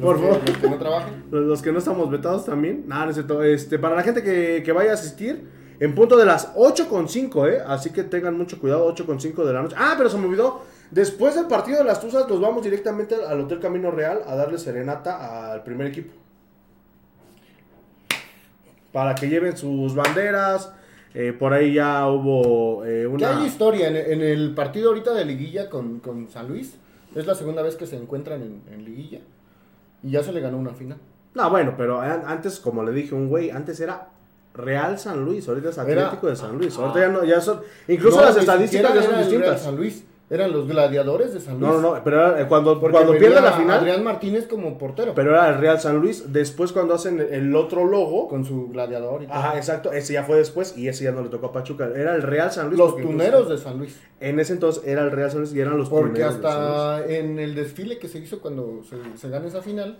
Por que- favor. Los que no trabajen. Los, los que no estamos vetados también. Nada, no es cierto. Este, para la gente que, que vaya a asistir, en punto de las 8.5, ¿eh? Así que tengan mucho cuidado, 8.5 de la noche. Ah, pero se me olvidó. Después del partido de las Tuzas, nos vamos directamente al Hotel Camino Real a darle serenata al primer equipo. Para que lleven sus banderas. Eh, por ahí ya hubo eh, Ya una. hay historia en, en el partido ahorita de liguilla con, con San Luis. Es la segunda vez que se encuentran en, en liguilla. Y ya se le ganó una final. No, bueno, pero an- antes, como le dije un güey, antes era Real San Luis, ahorita es Era- Atlético de San Luis. Ah. Ahorita ya no, ya son. Incluso No, las estadísticas ya son distintas. San Luis. Eran los gladiadores de San Luis. No, no, no, pero era, eh, cuando, Porque cuando pierde la final, Adrián Martínez como portero. pero era el Real San Luis. Después, cuando hacen el otro logo, con su gladiador y todo. ajá, exacto, ese ya fue después y ese ya no le tocó a Pachuca. Era el Real San Luis. Los porque tuneros incluso- de San Luis. En ese entonces era el Real San Luis y eran los Porque tuneros de San Luis. hasta en el desfile que se hizo cuando se, se gana esa final,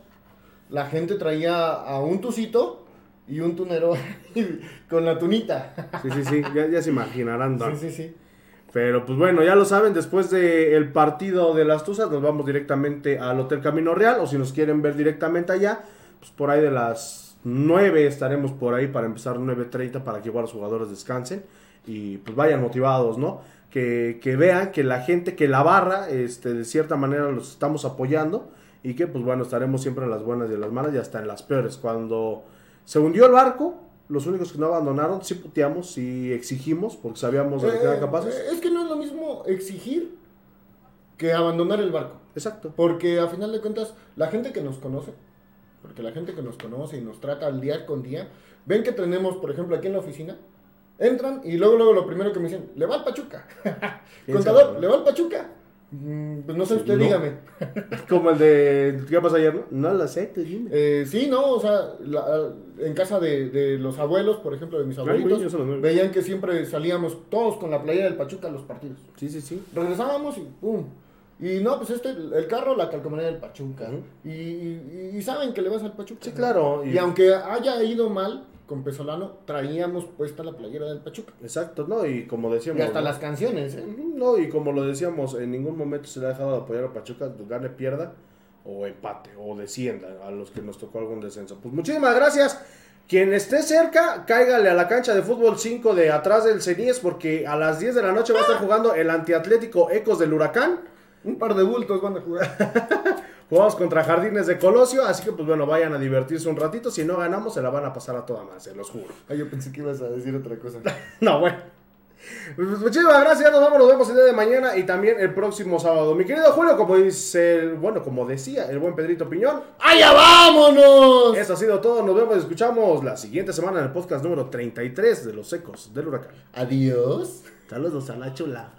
la gente traía a un tucito y un tunero con la tunita. Sí, sí, sí, ya, ya se imaginarán. ¿no? Sí, sí, sí. Pero pues bueno, ya lo saben, después del partido de las Tuzas nos vamos directamente al Hotel Camino Real o si nos quieren ver directamente allá, pues por ahí de las 9 estaremos por ahí para empezar 9.30 para que igual los jugadores descansen y pues vayan motivados, ¿no? Que, que vean que la gente, que la barra, este, de cierta manera los estamos apoyando y que pues bueno, estaremos siempre en las buenas y en las malas y hasta en las peores. Cuando se hundió el barco, los únicos que no abandonaron, sí puteamos, sí exigimos, porque sabíamos de lo que eran Eh, capaces. Es que no es lo mismo exigir que abandonar el barco. Exacto. Porque a final de cuentas, la gente que nos conoce, porque la gente que nos conoce y nos trata al día con día, ven que tenemos, por ejemplo, aquí en la oficina, entran y luego, luego lo primero que me dicen, le va al Pachuca. Contador? ¿le va al Pachuca? Mm, Pues no sé, usted No. dígame. Como el de. ¿Qué pasó ayer? No, no lo sé, tú dime. Eh, sí, no, o sea, la- en casa de, de los abuelos, por ejemplo, de mis Ay, abuelitos, güey, veían que siempre salíamos todos con la playera del Pachuca a los partidos. Sí, sí, sí. Regresábamos y pum. Y no, pues este, el carro, la calcomanía del Pachuca. Ujú. y, y- y saben que le vas al Pachuca. Sí, claro. Y, aunque haya ido mal con Pesolano, traíamos puesta la playera del Pachuca. Exacto, ¿no? Y como decíamos. Y hasta ¿no? las canciones, ¿eh? No, y como lo decíamos, en ningún momento se le ha dejado de apoyar a Pachuca, gane, pierda o empate o descienda a los que nos tocó algún descenso. Pues muchísimas gracias. Quien esté cerca, cáigale a la cancha de fútbol 5 de atrás del Ceníes porque a las 10 de la noche va a estar jugando el antiatlético Ecos del Huracán. Un par de bultos van a jugar. Jugamos contra Jardines de Colosio, así que pues bueno, vayan a divertirse un ratito. Si no ganamos, se la van a pasar a toda más, se los juro. Ay, yo pensé que ibas a decir otra cosa. No, bueno. Pues, muchísimas gracias, nos vamos, nos vemos el día de mañana y también el próximo sábado. Mi querido Julio, como dice, el- bueno, como decía el buen Pedrito Piñón, ¡Allá vámonos! eso ha sido todo, nos vemos y escuchamos la siguiente semana en el podcast número 33 de Los Ecos del Huracán. Adiós. Saludos a la chula.